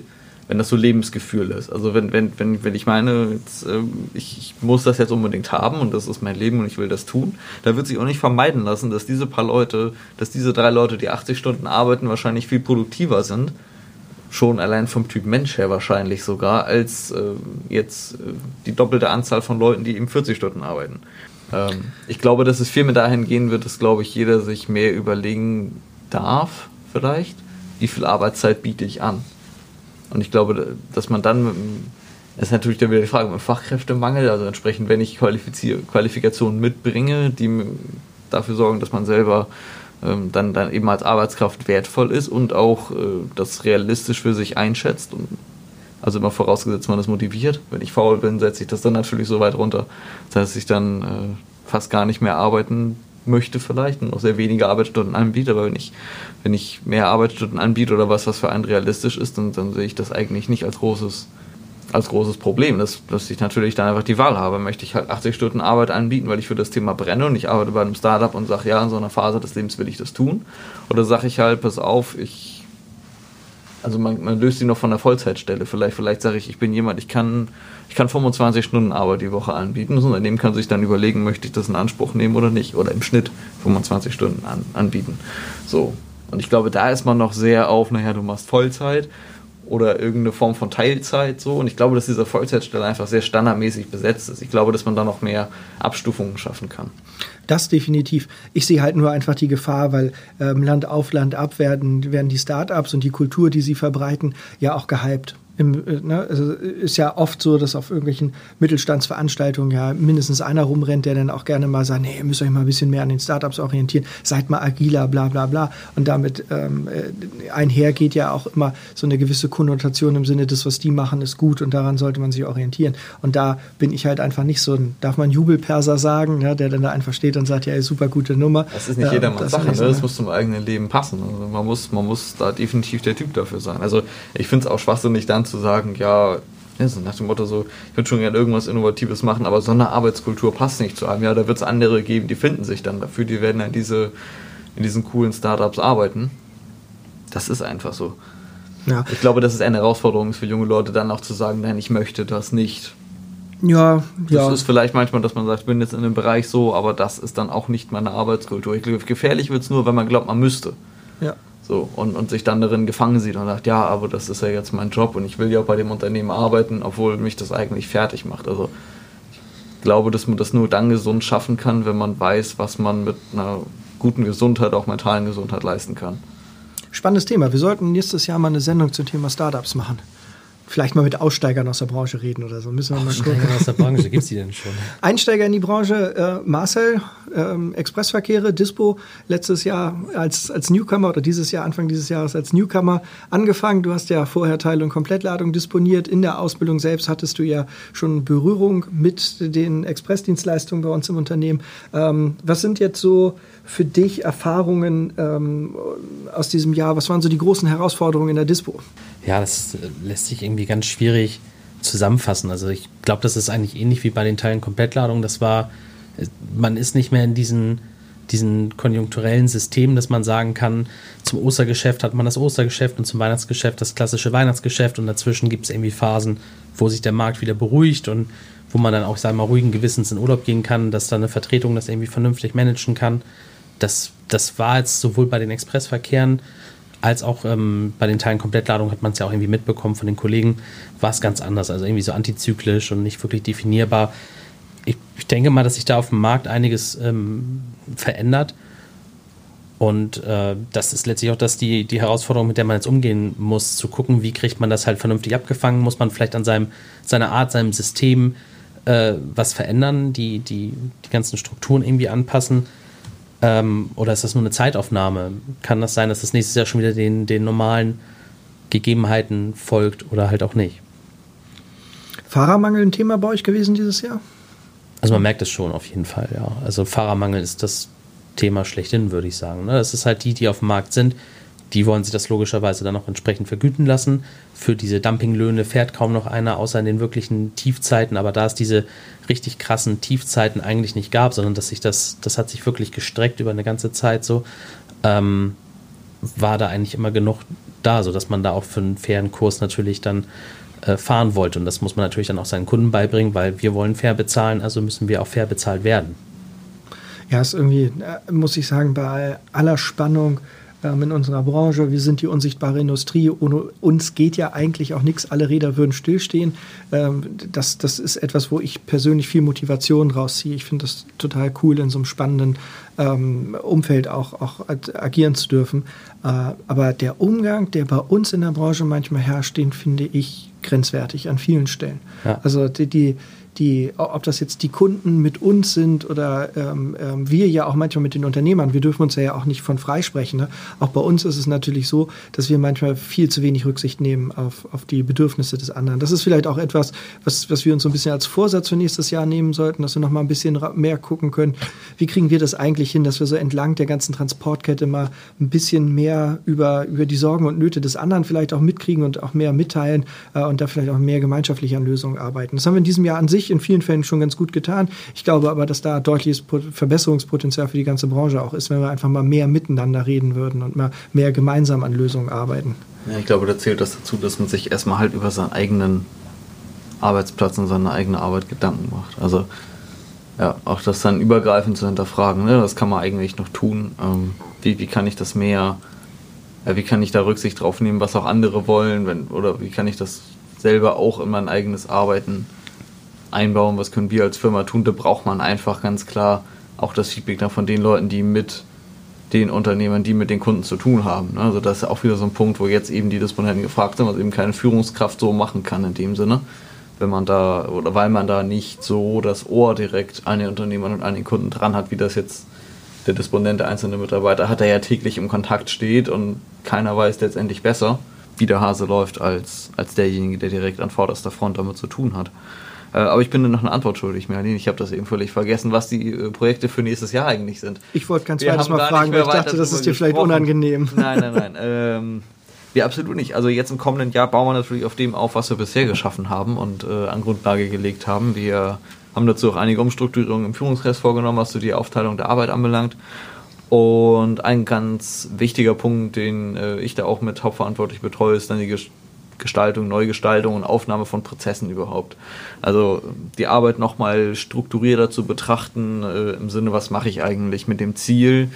Wenn das so Lebensgefühl ist. Also wenn, wenn, wenn, wenn ich meine, jetzt, äh, ich, ich, muss das jetzt unbedingt haben und das ist mein Leben und ich will das tun, da wird sich auch nicht vermeiden lassen, dass diese paar Leute, dass diese drei Leute, die 80 Stunden arbeiten, wahrscheinlich viel produktiver sind schon allein vom Typ Mensch her wahrscheinlich sogar, als äh, jetzt äh, die doppelte Anzahl von Leuten, die eben 40 Stunden arbeiten. Ähm, ich glaube, dass es viel mehr dahin gehen wird, dass, glaube ich, jeder sich mehr überlegen darf, vielleicht, wie viel Arbeitszeit biete ich an. Und ich glaube, dass man dann, das ist natürlich dann wieder die Frage mit Fachkräftemangel, also entsprechend, wenn ich Qualifikationen mitbringe, die dafür sorgen, dass man selber dann, dann eben als Arbeitskraft wertvoll ist und auch äh, das realistisch für sich einschätzt. Und also immer vorausgesetzt, man ist motiviert. Wenn ich faul bin, setze ich das dann natürlich so weit runter, dass ich dann äh, fast gar nicht mehr arbeiten möchte vielleicht und auch sehr wenige Arbeitsstunden anbiete, aber wenn ich, wenn ich mehr Arbeitsstunden anbiete oder was, was für einen realistisch ist, dann, dann sehe ich das eigentlich nicht als großes als großes Problem, dass, dass ich natürlich dann einfach die Wahl habe. Möchte ich halt 80 Stunden Arbeit anbieten, weil ich für das Thema brenne und ich arbeite bei einem Startup und sage, ja, in so einer Phase des Lebens will ich das tun. Oder sage ich halt, pass auf, ich, also man, man löst sie noch von der Vollzeitstelle. Vielleicht, vielleicht sage ich, ich bin jemand, ich kann, ich kann 25 Stunden Arbeit die Woche anbieten. Und dem kann sich dann überlegen, möchte ich das in Anspruch nehmen oder nicht. Oder im Schnitt 25 Stunden an, anbieten. So. Und ich glaube, da ist man noch sehr auf, naja, du machst Vollzeit oder irgendeine Form von Teilzeit so. Und ich glaube, dass diese Vollzeitstelle einfach sehr standardmäßig besetzt ist. Ich glaube, dass man da noch mehr Abstufungen schaffen kann. Das definitiv. Ich sehe halt nur einfach die Gefahr, weil ähm, Land auf Land ab werden, werden die Startups und die Kultur, die sie verbreiten, ja auch gehypt. Im, äh, ne, also ist ja oft so, dass auf irgendwelchen Mittelstandsveranstaltungen ja mindestens einer rumrennt, der dann auch gerne mal sagt, nee, ihr müsst euch mal ein bisschen mehr an den Startups orientieren, seid mal agiler, bla bla bla. Und damit ähm, äh, einher geht ja auch immer so eine gewisse Konnotation im Sinne, das, was die machen, ist gut und daran sollte man sich orientieren. Und da bin ich halt einfach nicht so ein, darf man Jubelperser sagen, ja, der dann da einfach steht und sagt, ja, super gute Nummer. Das ist nicht jedermanns ähm, Sache, ne? das muss zum eigenen Leben passen. Also man, muss, man muss da definitiv der Typ dafür sein. Also ich finde es auch schwachsinnig dann zu sagen, ja, so nach dem Motto so, ich würde schon gerne irgendwas Innovatives machen, aber so eine Arbeitskultur passt nicht zu einem. Ja, da wird es andere geben, die finden sich dann dafür, die werden in, diese, in diesen coolen Startups arbeiten. Das ist einfach so. Ja. Ich glaube, das ist eine Herausforderung für junge Leute, dann auch zu sagen, nein, ich möchte das nicht. Ja, das ja. ist vielleicht manchmal, dass man sagt, ich bin jetzt in einem Bereich so, aber das ist dann auch nicht meine Arbeitskultur. Ich glaube, gefährlich wird es nur, wenn man glaubt, man müsste. Ja. So, und, und sich dann darin gefangen sieht und sagt, ja, aber das ist ja jetzt mein Job und ich will ja auch bei dem Unternehmen arbeiten, obwohl mich das eigentlich fertig macht. Also ich glaube, dass man das nur dann gesund schaffen kann, wenn man weiß, was man mit einer guten Gesundheit, auch mentalen Gesundheit leisten kann. Spannendes Thema. Wir sollten nächstes Jahr mal eine Sendung zum Thema Startups machen vielleicht mal mit Aussteigern aus der Branche reden oder so. Müssen wir mal gucken. aus der Branche, gibt es die denn schon? Einsteiger in die Branche, äh, Marcel, ähm, Expressverkehre, Dispo, letztes Jahr als, als Newcomer oder dieses Jahr, Anfang dieses Jahres als Newcomer angefangen. Du hast ja vorher Teil- und Komplettladung disponiert. In der Ausbildung selbst hattest du ja schon Berührung mit den Expressdienstleistungen bei uns im Unternehmen. Ähm, was sind jetzt so für dich Erfahrungen ähm, aus diesem Jahr? Was waren so die großen Herausforderungen in der Dispo? Ja, das äh, lässt sich irgendwie ganz schwierig zusammenfassen. Also ich glaube, das ist eigentlich ähnlich wie bei den Teilen Komplettladung. Das war, äh, man ist nicht mehr in diesen, diesen konjunkturellen System, dass man sagen kann, zum Ostergeschäft hat man das Ostergeschäft und zum Weihnachtsgeschäft das klassische Weihnachtsgeschäft und dazwischen gibt es irgendwie Phasen, wo sich der Markt wieder beruhigt und wo man dann auch, sagen wir mal, ruhigen Gewissens in Urlaub gehen kann, dass da eine Vertretung das irgendwie vernünftig managen kann. Das, das war jetzt sowohl bei den Expressverkehren als auch ähm, bei den Teilen Komplettladung hat man es ja auch irgendwie mitbekommen von den Kollegen, war es ganz anders. Also irgendwie so antizyklisch und nicht wirklich definierbar. Ich, ich denke mal, dass sich da auf dem Markt einiges ähm, verändert. Und äh, das ist letztlich auch das die, die Herausforderung, mit der man jetzt umgehen muss, zu gucken, wie kriegt man das halt vernünftig abgefangen, muss man vielleicht an seinem, seiner Art, seinem System äh, was verändern, die, die, die ganzen Strukturen irgendwie anpassen? Ähm, oder ist das nur eine Zeitaufnahme? Kann das sein, dass das nächstes Jahr schon wieder den, den normalen Gegebenheiten folgt oder halt auch nicht? Fahrermangel ein Thema bei euch gewesen dieses Jahr? Also man merkt es schon auf jeden Fall, ja. Also Fahrermangel ist das Thema schlechthin, würde ich sagen. Ne? Das ist halt die, die auf dem Markt sind, die wollen sich das logischerweise dann auch entsprechend vergüten lassen. Für diese Dumpinglöhne fährt kaum noch einer, außer in den wirklichen Tiefzeiten. Aber da es diese richtig krassen Tiefzeiten eigentlich nicht gab, sondern dass sich das, das hat sich wirklich gestreckt über eine ganze Zeit so, ähm, war da eigentlich immer genug da, sodass man da auch für einen fairen Kurs natürlich dann äh, fahren wollte. Und das muss man natürlich dann auch seinen Kunden beibringen, weil wir wollen fair bezahlen, also müssen wir auch fair bezahlt werden. Ja, ist irgendwie, äh, muss ich sagen, bei aller Spannung ähm, in unserer Branche. Wir sind die unsichtbare Industrie. Ohne uns geht ja eigentlich auch nichts. Alle Räder würden stillstehen. Ähm, das, das ist etwas, wo ich persönlich viel Motivation rausziehe. Ich finde das total cool, in so einem spannenden ähm, Umfeld auch, auch agieren zu dürfen. Äh, aber der Umgang, der bei uns in der Branche manchmal herrscht, den finde ich grenzwertig an vielen Stellen. Ja. Also die, die die, ob das jetzt die Kunden mit uns sind oder ähm, ähm, wir ja auch manchmal mit den Unternehmern, wir dürfen uns ja auch nicht von freisprechen. Ne? Auch bei uns ist es natürlich so, dass wir manchmal viel zu wenig Rücksicht nehmen auf, auf die Bedürfnisse des anderen. Das ist vielleicht auch etwas, was, was wir uns so ein bisschen als Vorsatz für nächstes Jahr nehmen sollten, dass wir noch mal ein bisschen mehr gucken können. Wie kriegen wir das eigentlich hin, dass wir so entlang der ganzen Transportkette mal ein bisschen mehr über, über die Sorgen und Nöte des anderen vielleicht auch mitkriegen und auch mehr mitteilen äh, und da vielleicht auch mehr gemeinschaftlich an Lösungen arbeiten. Das haben wir in diesem Jahr an sich in vielen Fällen schon ganz gut getan. Ich glaube aber, dass da deutliches Verbesserungspotenzial für die ganze Branche auch ist, wenn wir einfach mal mehr miteinander reden würden und mal mehr gemeinsam an Lösungen arbeiten. Ja, ich glaube, da zählt das dazu, dass man sich erstmal halt über seinen eigenen Arbeitsplatz und seine eigene Arbeit Gedanken macht. Also ja, auch das dann übergreifend zu hinterfragen, ne? was kann man eigentlich noch tun? Ähm, wie, wie kann ich das mehr, ja, wie kann ich da Rücksicht drauf nehmen, was auch andere wollen, wenn, oder wie kann ich das selber auch in mein eigenes Arbeiten einbauen, was können wir als Firma tun, da braucht man einfach ganz klar auch das Feedback von den Leuten, die mit den Unternehmern, die mit den Kunden zu tun haben. Ne? Also das ist auch wieder so ein Punkt, wo jetzt eben die Disponenten gefragt sind, was eben keine Führungskraft so machen kann in dem Sinne, wenn man da oder weil man da nicht so das Ohr direkt an den Unternehmern und an den Kunden dran hat, wie das jetzt der Disponent, der einzelne Mitarbeiter hat, der ja täglich im Kontakt steht und keiner weiß letztendlich besser, wie der Hase läuft, als, als derjenige, der direkt an vorderster Front damit zu tun hat. Äh, aber ich bin noch eine Antwort schuldig, Merlin. Ich habe das eben völlig vergessen, was die äh, Projekte für nächstes Jahr eigentlich sind. Ich wollte ganz zweites Mal fragen, weil ich dachte, das ist dir vielleicht unangenehm. Nein, nein, nein. ähm, ja, absolut nicht. Also jetzt im kommenden Jahr bauen wir natürlich auf dem auf, was wir bisher geschaffen haben und äh, an Grundlage gelegt haben. Wir haben dazu auch einige Umstrukturierungen im Führungskreis vorgenommen, was so die Aufteilung der Arbeit anbelangt. Und ein ganz wichtiger Punkt, den äh, ich da auch mit hauptverantwortlich betreue, ist dann die Gestaltung, Neugestaltung und Aufnahme von Prozessen überhaupt. Also die Arbeit nochmal strukturierter zu betrachten, äh, im Sinne, was mache ich eigentlich mit dem Ziel,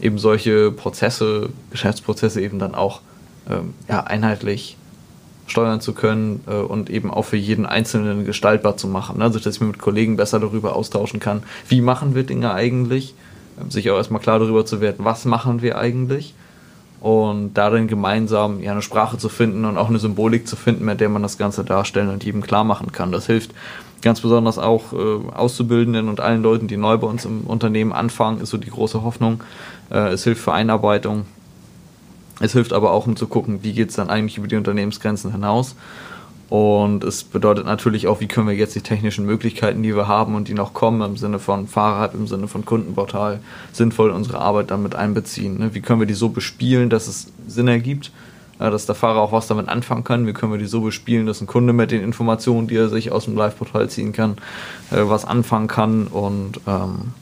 eben solche Prozesse, Geschäftsprozesse eben dann auch ähm, ja, einheitlich steuern zu können äh, und eben auch für jeden Einzelnen gestaltbar zu machen. Also dass ich mir mit Kollegen besser darüber austauschen kann, wie machen wir Dinge eigentlich, ähm, sich auch erstmal klar darüber zu werden, was machen wir eigentlich und darin gemeinsam ja, eine Sprache zu finden und auch eine Symbolik zu finden, mit der man das Ganze darstellen und jedem klar machen kann. Das hilft ganz besonders auch äh, Auszubildenden und allen Leuten, die neu bei uns im Unternehmen anfangen, ist so die große Hoffnung. Äh, es hilft für Einarbeitung. Es hilft aber auch, um zu gucken, wie geht es dann eigentlich über die Unternehmensgrenzen hinaus und es bedeutet natürlich auch, wie können wir jetzt die technischen Möglichkeiten, die wir haben und die noch kommen, im Sinne von Fahrrad, im Sinne von Kundenportal, sinnvoll in unsere Arbeit damit einbeziehen. Ne? Wie können wir die so bespielen, dass es Sinn ergibt, äh, dass der Fahrer auch was damit anfangen kann? Wie können wir die so bespielen, dass ein Kunde mit den Informationen, die er sich aus dem Live-Portal ziehen kann, äh, was anfangen kann? Und ähm,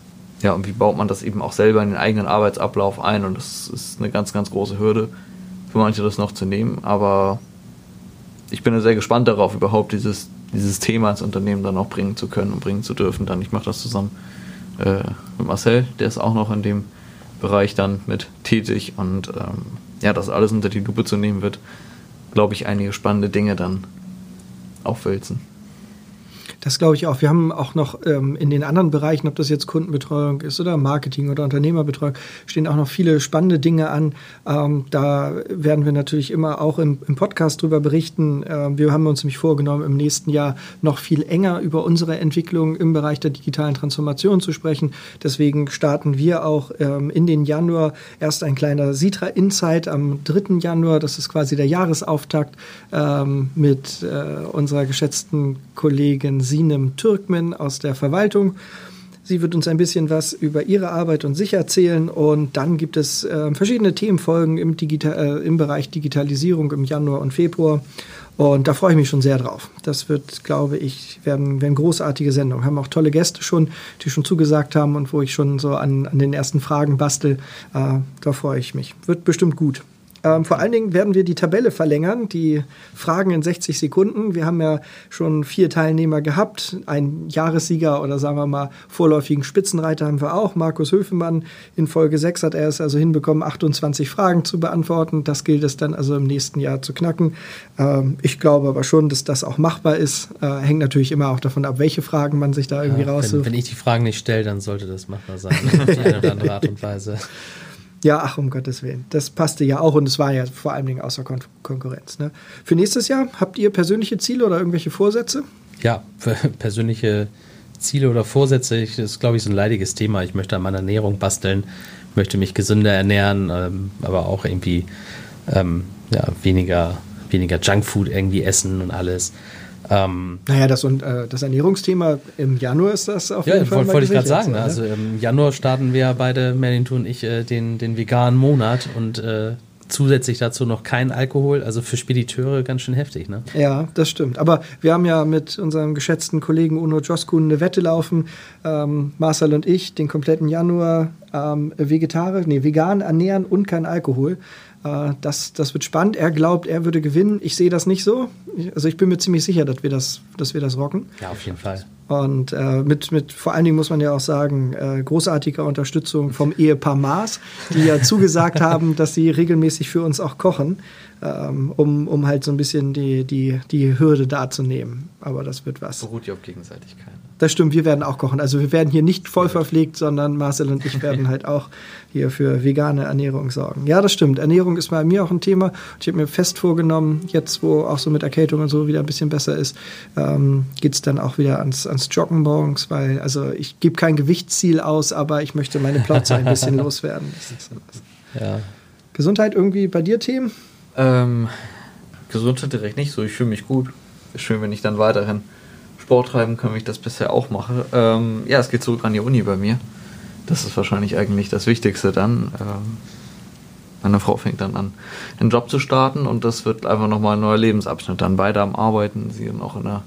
ja, und wie baut man das eben auch selber in den eigenen Arbeitsablauf ein? Und das ist eine ganz, ganz große Hürde für manche, das noch zu nehmen. Aber ich bin sehr gespannt darauf, überhaupt dieses, dieses Thema ins Unternehmen dann auch bringen zu können und bringen zu dürfen. Dann, ich mache das zusammen äh, mit Marcel, der ist auch noch in dem Bereich dann mit tätig und ähm, ja, das alles unter die Lupe zu nehmen wird, glaube ich, einige spannende Dinge dann aufwälzen. Das glaube ich auch. Wir haben auch noch ähm, in den anderen Bereichen, ob das jetzt Kundenbetreuung ist oder Marketing oder Unternehmerbetreuung, stehen auch noch viele spannende Dinge an. Ähm, da werden wir natürlich immer auch im, im Podcast drüber berichten. Ähm, wir haben uns nämlich vorgenommen, im nächsten Jahr noch viel enger über unsere Entwicklung im Bereich der digitalen Transformation zu sprechen. Deswegen starten wir auch ähm, in den Januar erst ein kleiner Sitra Insight am 3. Januar. Das ist quasi der Jahresauftakt ähm, mit äh, unserer geschätzten Kollegin Sinem Türkmen aus der Verwaltung. Sie wird uns ein bisschen was über ihre Arbeit und sich erzählen und dann gibt es äh, verschiedene Themenfolgen im, Digital, äh, im Bereich Digitalisierung im Januar und Februar und da freue ich mich schon sehr drauf. Das wird, glaube ich, werden, werden großartige Sendungen. Haben auch tolle Gäste schon, die schon zugesagt haben und wo ich schon so an, an den ersten Fragen bastel. Äh, da freue ich mich. Wird bestimmt gut. Ähm, vor allen Dingen werden wir die Tabelle verlängern, die Fragen in 60 Sekunden. Wir haben ja schon vier Teilnehmer gehabt. Ein Jahressieger oder sagen wir mal vorläufigen Spitzenreiter haben wir auch. Markus Höfemann in Folge 6 hat er es also hinbekommen, 28 Fragen zu beantworten. Das gilt es dann also im nächsten Jahr zu knacken. Ähm, ich glaube aber schon, dass das auch machbar ist. Äh, hängt natürlich immer auch davon ab, welche Fragen man sich da irgendwie ja, raussucht. Wenn, wenn, ich die Fragen nicht stelle, dann sollte das machbar sein. Auf die eine oder andere Art und Weise. Ja, ach, um Gottes Willen. Das passte ja auch und es war ja vor allen Dingen außer Kon Konkurrenz. Ne? Für nächstes Jahr habt ihr persönliche Ziele oder irgendwelche Vorsätze? Ja, persönliche Ziele oder Vorsätze, ich, das ist, glaube ich, so ein leidiges Thema. Ich möchte an meiner Ernährung basteln, möchte mich gesünder ernähren, ähm, aber auch irgendwie ähm, ja, weniger, weniger Junkfood irgendwie essen und alles. Ähm, naja, das, und, äh, das Ernährungsthema im Januar ist das auf ja, jeden Fall. Ja, wollte ich gerade sagen. Ne? Also im Januar starten wir beide, Merlin und ich, äh, den, den veganen Monat und äh, zusätzlich dazu noch kein Alkohol. Also für Spediteure ganz schön heftig, ne? Ja, das stimmt. Aber wir haben ja mit unserem geschätzten Kollegen Uno Joskun eine Wette laufen. Ähm, Marcel und ich den kompletten Januar ähm, vegetarisch, nee, vegan ernähren und kein Alkohol. Äh, das, das wird spannend. Er glaubt, er würde gewinnen. Ich sehe das nicht so. Also ich bin mir ziemlich sicher, dass wir das, dass wir das rocken. Ja, auf jeden Fall. Und äh, mit, mit, vor allen Dingen muss man ja auch sagen, äh, großartiger Unterstützung vom Ehepaar Maas, die ja zugesagt haben, dass sie regelmäßig für uns auch kochen, ähm, um, um halt so ein bisschen die, die, die Hürde darzunehmen. Aber das wird was. Beruht ja auf Gegenseitigkeit. Das stimmt, wir werden auch kochen. Also wir werden hier nicht voll verpflegt, sondern Marcel und ich werden halt auch hier für vegane Ernährung sorgen. Ja, das stimmt. Ernährung ist bei mir auch ein Thema. Ich habe mir fest vorgenommen, jetzt wo auch so mit Erkältung und so wieder ein bisschen besser ist, ähm, geht es dann auch wieder ans, ans Joggen morgens, weil also ich gebe kein Gewichtsziel aus, aber ich möchte meine Plauze ein bisschen loswerden. Ja. Gesundheit irgendwie bei dir Themen? Ähm, Gesundheit direkt nicht so. Ich fühle mich gut. Ist schön, wenn ich dann weiterhin Sport treiben kann, wie ich das bisher auch mache. Ähm, ja, es geht zurück an die Uni bei mir. Das ist wahrscheinlich eigentlich das Wichtigste dann. Ähm, meine Frau fängt dann an, einen Job zu starten und das wird einfach nochmal ein neuer Lebensabschnitt. Dann beide am Arbeiten, sie dann auch in einer,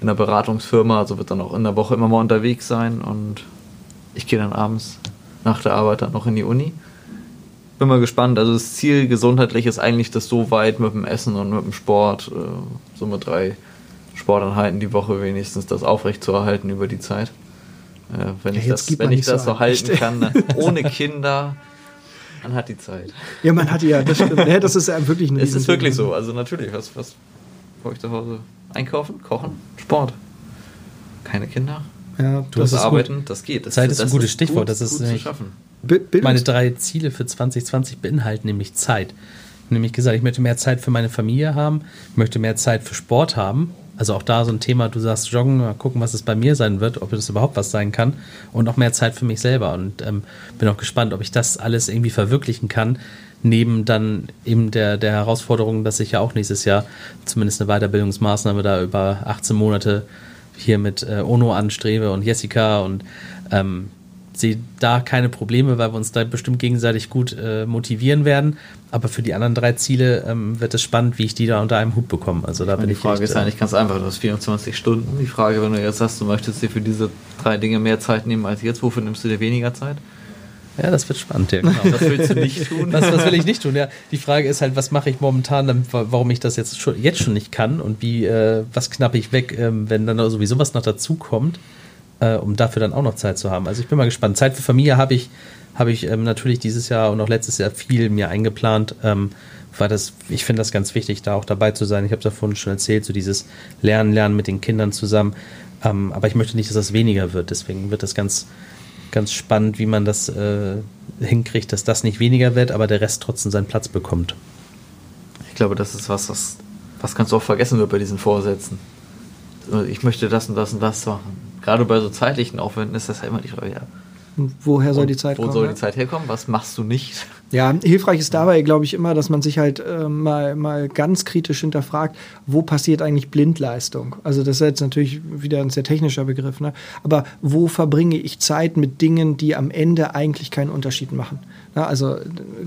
in einer Beratungsfirma, also wird dann auch in der Woche immer mal unterwegs sein und ich gehe dann abends nach der Arbeit dann noch in die Uni. Bin mal gespannt. Also das Ziel gesundheitlich ist eigentlich das so weit mit dem Essen und mit dem Sport, äh, so mit drei Sporteinheiten die Woche wenigstens das aufrechtzuerhalten über die Zeit. Äh, wenn ja, ich das, wenn ich das so, so halten kann, dann, ohne Kinder, man hat die Zeit. Ja, man hat die ja, das stimmt. Ja, das ist ja wirklich ein Es ist wirklich so. Also natürlich, was, was brauche ich zu Hause? Einkaufen, kochen, Sport. Keine Kinder. Ja, du hast arbeiten, gut. das geht. Das, Zeit ist das ein gutes Stichwort. Gut, das ist gut zu schaffen. Meine drei Ziele für 2020 beinhalten nämlich Zeit. Nämlich gesagt, ich möchte mehr Zeit für meine Familie haben, ich möchte mehr Zeit für Sport haben also auch da so ein Thema, du sagst Joggen, mal gucken, was es bei mir sein wird, ob das überhaupt was sein kann und noch mehr Zeit für mich selber. Und ähm, bin auch gespannt, ob ich das alles irgendwie verwirklichen kann, neben dann eben der, der Herausforderung, dass ich ja auch nächstes Jahr zumindest eine Weiterbildungsmaßnahme da über 18 Monate hier mit äh, Ono anstrebe und Jessica und ähm, sehe da keine Probleme, weil wir uns da bestimmt gegenseitig gut äh, motivieren werden. Aber für die anderen drei Ziele ähm, wird es spannend, wie ich die da unter einem Hut bekomme. Also da bin die ich. Die Frage echt, ist eigentlich ganz einfach. Du hast 24 Stunden. Die Frage, wenn du jetzt sagst, du möchtest dir für diese drei Dinge mehr Zeit nehmen als jetzt, wofür nimmst du dir weniger Zeit? Ja, das wird spannend, ja, genau. Was willst du nicht tun? Was, was will ich nicht tun? Ja, die Frage ist halt, was mache ich momentan, warum ich das jetzt schon, jetzt schon nicht kann und wie, äh, was knappe ich weg, ähm, wenn dann sowieso was noch dazu kommt äh, um dafür dann auch noch Zeit zu haben. Also ich bin mal gespannt. Zeit für Familie habe ich, habe ich ähm, natürlich dieses Jahr und auch letztes Jahr viel mir eingeplant, ähm, weil das, ich finde das ganz wichtig, da auch dabei zu sein. Ich habe es ja vorhin schon erzählt, so dieses Lernen, Lernen mit den Kindern zusammen. Ähm, aber ich möchte nicht, dass das weniger wird. Deswegen wird das ganz, ganz spannend, wie man das äh, hinkriegt, dass das nicht weniger wird, aber der Rest trotzdem seinen Platz bekommt. Ich glaube, das ist was, was, was ganz oft vergessen wird bei diesen Vorsätzen. Ich möchte das und das und das machen. Gerade bei so zeitlichen Aufwänden ist das ja immer die Frage, ja. Und woher soll die Zeit wo kommen? soll ne? die Zeit herkommen? Was machst du nicht? Ja, hilfreich ist dabei, glaube ich, immer, dass man sich halt äh, mal, mal ganz kritisch hinterfragt, wo passiert eigentlich Blindleistung? Also das ist jetzt natürlich wieder ein sehr technischer Begriff, ne? aber wo verbringe ich Zeit mit Dingen, die am Ende eigentlich keinen Unterschied machen? Na, also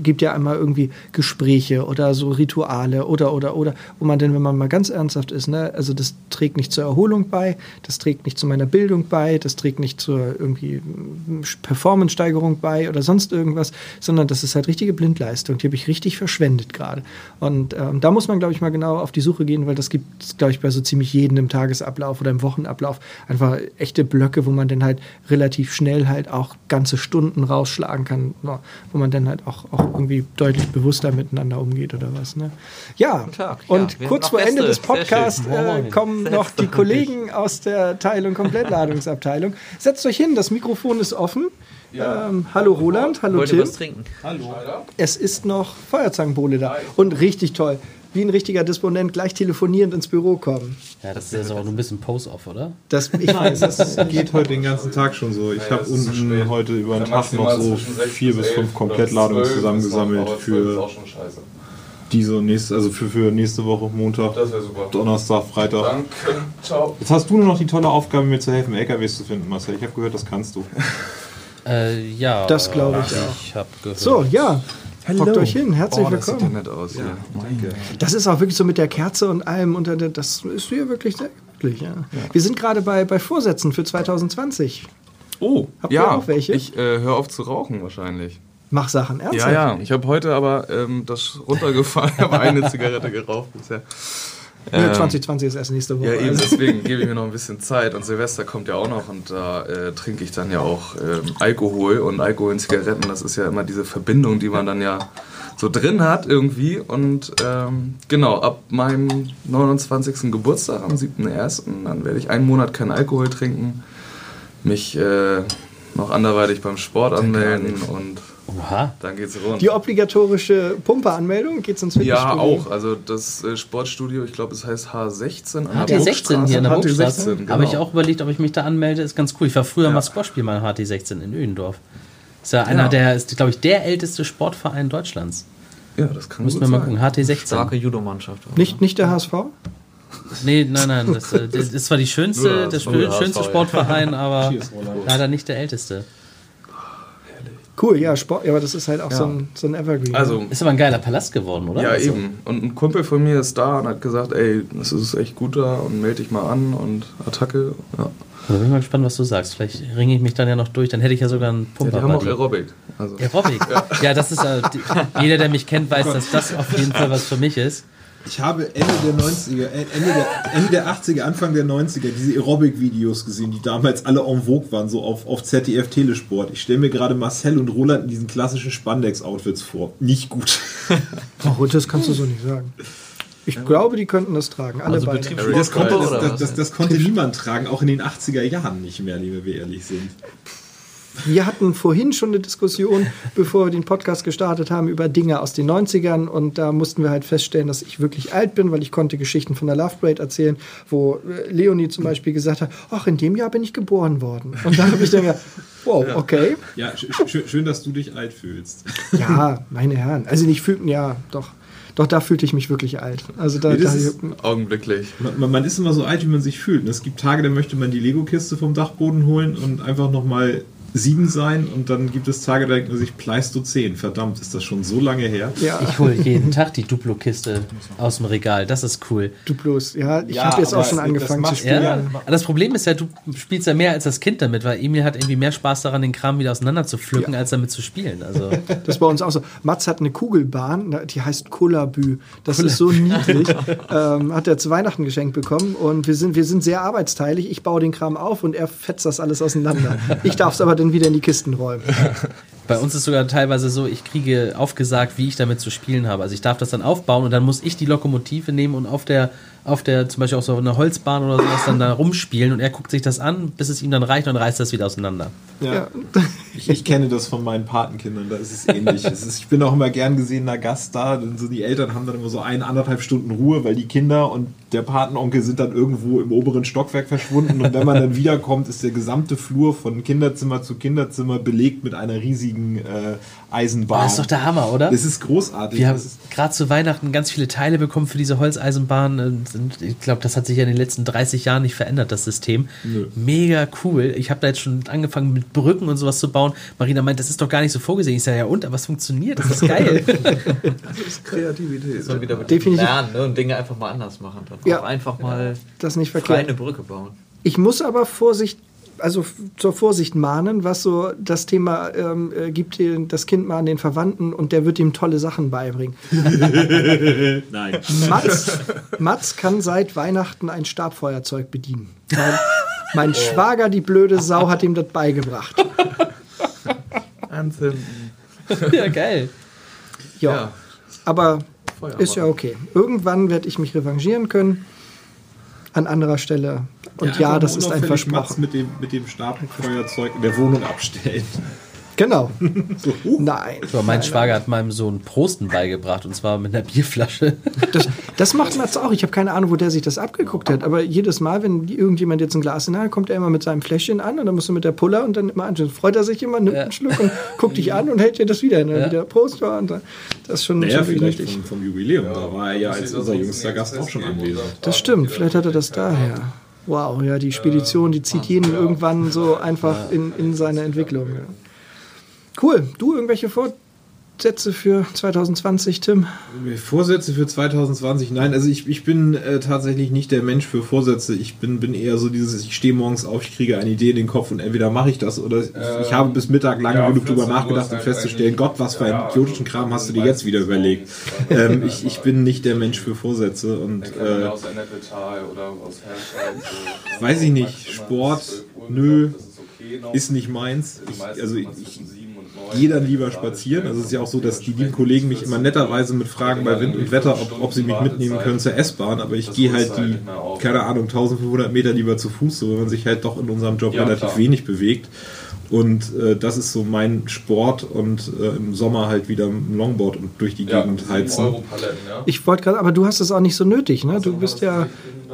gibt ja einmal irgendwie Gespräche oder so Rituale oder, oder, oder, wo man denn, wenn man mal ganz ernsthaft ist, ne? also das trägt nicht zur Erholung bei, das trägt nicht zu meiner Bildung bei, das trägt nicht zur irgendwie mm, Performance-Steigerung bei oder sonst irgendwas, sondern das ist halt richtige Blindleistung. Die habe ich richtig verschwendet gerade. Und ähm, da muss man, glaube ich, mal genau auf die Suche gehen, weil das gibt es, glaube ich, bei so ziemlich jedem im Tagesablauf oder im Wochenablauf einfach echte Blöcke, wo man dann halt relativ schnell halt auch ganze Stunden rausschlagen kann, wo man dann halt auch, auch irgendwie deutlich bewusster miteinander umgeht oder was. Ne? Ja, Tag. Ja, und wir kurz vor noch Ende Gäste. des. Podcasts äh, kommen noch die Kollegen aus der Teil- und Komplettladungsabteilung. Setzt euch hin, das Mikrofon ist offen. Ähm, hallo Roland, hallo Wollt ihr Tim. was trinken? Es ist noch Feuerzangenbowle da. Und richtig toll. Wie ein richtiger Disponent gleich telefonierend ins Büro kommen. Ja, das ist jetzt aber nur ein bisschen Pose-Off, oder? Das, ich weiß, das geht heute den ganzen Tag schon so. Ich Ja, habe unten heute über den Ja, Tag noch so zwischen 6 vier bis fünf 11 Komplettladungen oder 12 zusammengesammelt ist noch, aber 12 ist für auch schon scheiße. diese und nächste, also für, für nächste Woche Montag. Donnerstag, Freitag. Danke. Ciao. Jetzt hast du nur noch die tolle Aufgabe, mir zu helfen, LKWs zu finden, Marcel. Ich habe gehört, das kannst du. Äh, ja. Das glaube ich auch. Ich habe gehört. so, ja. Hockt euch hin, herzlich Oh, das sieht ja willkommen. nett aus. Ja. Danke. Das ist auch wirklich so mit der Kerze und allem. Und das ist hier wirklich sehr glücklich. Ja. Wir sind gerade bei, bei Vorsätzen für 2020. Oh, Habt ihr ja. auch welche? Ich äh, höre auf zu rauchen wahrscheinlich. Mach Sachen Ja, ernsthaft. ja. Ich habe heute aber ähm, das runtergefahren, habe eine Zigarette geraucht bisher. Nee, Ähm, 2020 ist erst nächste Woche. Ja, eben, also. deswegen gebe ich mir noch ein bisschen Zeit. Und Silvester kommt ja auch noch und da äh, trinke ich dann ja auch ähm, Alkohol. Und Alkohol und Zigaretten, das ist ja immer diese Verbindung, die man dann ja so drin hat irgendwie. Und ähm, genau, ab meinem 29. Geburtstag, am 7.1., dann werde ich einen Monat keinen Alkohol trinken, mich äh, noch anderweitig beim Sport anmelden und Oha. dann geht's rund. Die obligatorische Pumpeanmeldung geht's ins Ja, Fitnessstudio? auch. Also das äh, Sportstudio, ich glaube, es heißt H16. an der HT16 hier in der Burgstraße. Burgstraße. HT16, genau. Habe ich auch überlegt, ob ich mich da anmelde. Ist ganz cool. Ich war früher Ja. mal Squashspiel mal HT16 in Öhendorf. Ist ja einer der, ist glaube ich der älteste Sportverein Deutschlands. Ja, das kann Müssen gut wir mal sein. gucken. HT16. Starke Judo-Mannschaft. oder? Nicht, nicht der HSV? Nee, nein, nein. Das, äh, das ist zwar die schönste, der HSV, ja, schönste HSV, ja. Sportverein, aber Cheers, Roland. leider nicht der älteste. Cool, ja, Sport, ja, aber das ist halt auch so, ein, so ein Evergreen. Also, Ist aber ein geiler Palast geworden, oder? ja, Also, eben. Und ein Kumpel von mir ist da und hat gesagt, ey, das ist echt gut da und melde dich mal an und Attacke. Ja. Da bin ich mal gespannt, was du sagst. Vielleicht ringe ich mich dann ja noch durch. Dann hätte ich ja sogar einen Ja, Pumper. die haben auch. Aerobic. Also, Aerobic. Ja. das ist die, jeder, der mich kennt, weiß, dass das auf jeden Fall was für mich ist. Ich habe Ende der 90er, äh, Ende der, Ende der 80er, Anfang der 90er diese Aerobic-Videos gesehen, die damals alle en vogue waren, so auf, auf ZDF Telesport. Ich stelle mir gerade Marcel und Roland in diesen klassischen Spandex-Outfits vor. Nicht gut. Oh, das kannst du so nicht sagen. Ich glaube, die könnten das tragen. Alle Also beide. Betriebssport- Das konnte, das, das, das konnte niemand tragen, auch in den 80er Jahren nicht mehr, liebe wir ehrlich sind. Wir hatten vorhin schon eine Diskussion, bevor wir den Podcast gestartet haben, über Dinge aus den 90ern und da mussten wir halt feststellen, dass ich wirklich alt bin, weil ich konnte Geschichten von der Love Parade erzählen, wo äh, Leonie zum Beispiel gesagt hat, ach, in dem Jahr bin ich geboren worden. Und da habe ich dann gedacht, wow, okay. Ja, sch schön, schön, dass du dich alt fühlst. Ja, meine Herren. Also nicht fühlten, ja, doch. Doch, da fühlte ich mich wirklich alt. Also da, Nee, das da ist- augenblicklich. Man, man- man ist immer so alt, wie man sich fühlt. Und es gibt Tage, da möchte man die Lego-Kiste vom Dachboden holen und einfach nochmal sieben sein. Und dann gibt es Tage, da denkt man sich Pleistozän. Verdammt, ist das schon so lange her? ja, Ich hole jeden Tag die Duplo-Kiste aus dem Regal. Das ist cool. du bloß. Ja, ich Ja, habe jetzt auch schon angefangen zu spielen. Ja, das Problem ist ja, du spielst ja mehr als das Kind damit, weil Emil hat irgendwie mehr Spaß daran, den Kram wieder auseinander zu pflücken, als damit zu spielen. Also Das ist bei uns auch so. Mats hat eine Kugelbahn, die heißt Kullabü. Das ist so niedlich. ähm, hat er zu Weihnachten geschenkt bekommen und wir sind, wir sind sehr arbeitsteilig. Ich baue den Kram auf und er fetzt das alles auseinander. Ich darf es aber dann wieder in die Kisten räumen. bei uns ist sogar teilweise so, ich kriege aufgesagt, wie ich damit zu spielen habe. Also ich darf das dann aufbauen und dann muss ich die Lokomotive nehmen und auf der auf der, zum Beispiel auf so einer Holzbahn oder sowas, dann da rumspielen und er guckt sich das an, bis es ihm dann reicht und reißt das wieder auseinander. Ja. Ich, ich kenne das von meinen Patenkindern, da ist es ähnlich. es ist, ich bin auch immer gern gesehener Gast da. Denn so die Eltern haben dann immer so ein, anderthalb Stunden Ruhe, weil die Kinder und der Patenonkel sind dann irgendwo im oberen Stockwerk verschwunden. Und wenn man dann wiederkommt, ist der gesamte Flur von Kinderzimmer zu Kinderzimmer belegt mit einer riesigen äh, Eisenbahn. Oh, das ist doch der Hammer, oder? Das ist großartig. Wir haben gerade zu Weihnachten ganz viele Teile bekommen für diese Holzeisenbahn. Und Ich glaube, das hat sich ja in den letzten 30 Jahren nicht verändert, das System. Nö. Mega cool. Ich habe da jetzt schon angefangen mit Brücken und sowas zu bauen. Marina meint, das ist doch gar nicht so vorgesehen. Ich sage, ja und, aber es funktioniert, das ist geil. Kreativität. Soll wieder mit Definitiv. lernen ne? und Dinge einfach mal anders machen. Dann Ja. auch einfach mal Das ist nicht verkehrt. eine Brücke bauen. Ich muss aber Vorsicht, also zur Vorsicht mahnen, was so das Thema ähm, äh, gibt dir das Kind mal an den Verwandten und der wird ihm tolle Sachen beibringen. nein. Mats, Mats kann seit Weihnachten ein Stabfeuerzeug bedienen. Mein, mein Schwager, die blöde Sau, hat ihm das beigebracht. Anzünden. ja, geil. Ja, Ja. aber Feuer ist ja okay. Irgendwann werde ich mich revanchieren können. An anderer Stelle. Und ja, einfach das ist ein unauffällig Mats mit dem, mit dem Stabfeuerzeug in der Wohnung abstellen. Genau. So, uh, Nein. So, mein Schwager hat meinem Sohn Prosten beigebracht und zwar mit einer Bierflasche. Das, das macht Mats auch. Ich habe keine Ahnung, wo der sich das abgeguckt hat. Aber jedes Mal, wenn irgendjemand jetzt ein Glas in hat, kommt er immer mit seinem Fläschchen an und dann musst du mit der Puller und dann immer anschauen. Freut er sich immer, nimmt Ja. einen Schluck und guckt dich an und hält dir das wieder. Und dann Ja. wieder Prost. Und dann, das ist schon, naja, schon vielleicht wichtig. vom, vom Jubiläum. Da war er ja als unser jüngster Gast auch schon anwesend. Das stimmt. Vielleicht hat er das daher. Wow, ja, die Spedition, die zieht jeden irgendwann so einfach in, in seine Entwicklung. Ja. Cool. Du irgendwelche Vorsätze für 2020, Tim? Vorsätze für 2020? Nein, also ich, ich bin äh, tatsächlich nicht der Mensch für Vorsätze. Ich bin, bin eher so dieses, ich stehe morgens auf, ich kriege eine Idee in den Kopf und entweder mache ich das oder ich, ich habe bis Mittag lange ja, genug drüber 14 Uhr nachgedacht, um halt festzustellen, Gott, was für einen Ja, idiotischen Kram hast du dir jetzt wieder überlegt. ähm, ich, ich bin nicht der Mensch für Vorsätze und äh, aus. So. Weiß ich nicht. Sport, 12 Uhr, nö, ist nicht meins. Ich, also ich, gehe dann lieber spazieren. Also es ist ja auch so, dass die lieben Kollegen mich immer netterweise mit fragen bei Wind und Wetter, ob, ob sie mich mitnehmen können zur S-Bahn. Aber ich gehe halt die, keine Ahnung, 1500 Meter lieber zu Fuß, so weil man sich halt doch in unserem Job relativ wenig bewegt. Und äh, das ist so mein Sport und äh, im Sommer halt wieder im Longboard und durch die ja, Gegend heizen. Ja. Ich wollte gerade, aber du hast es auch nicht so nötig, ne? Du bist ja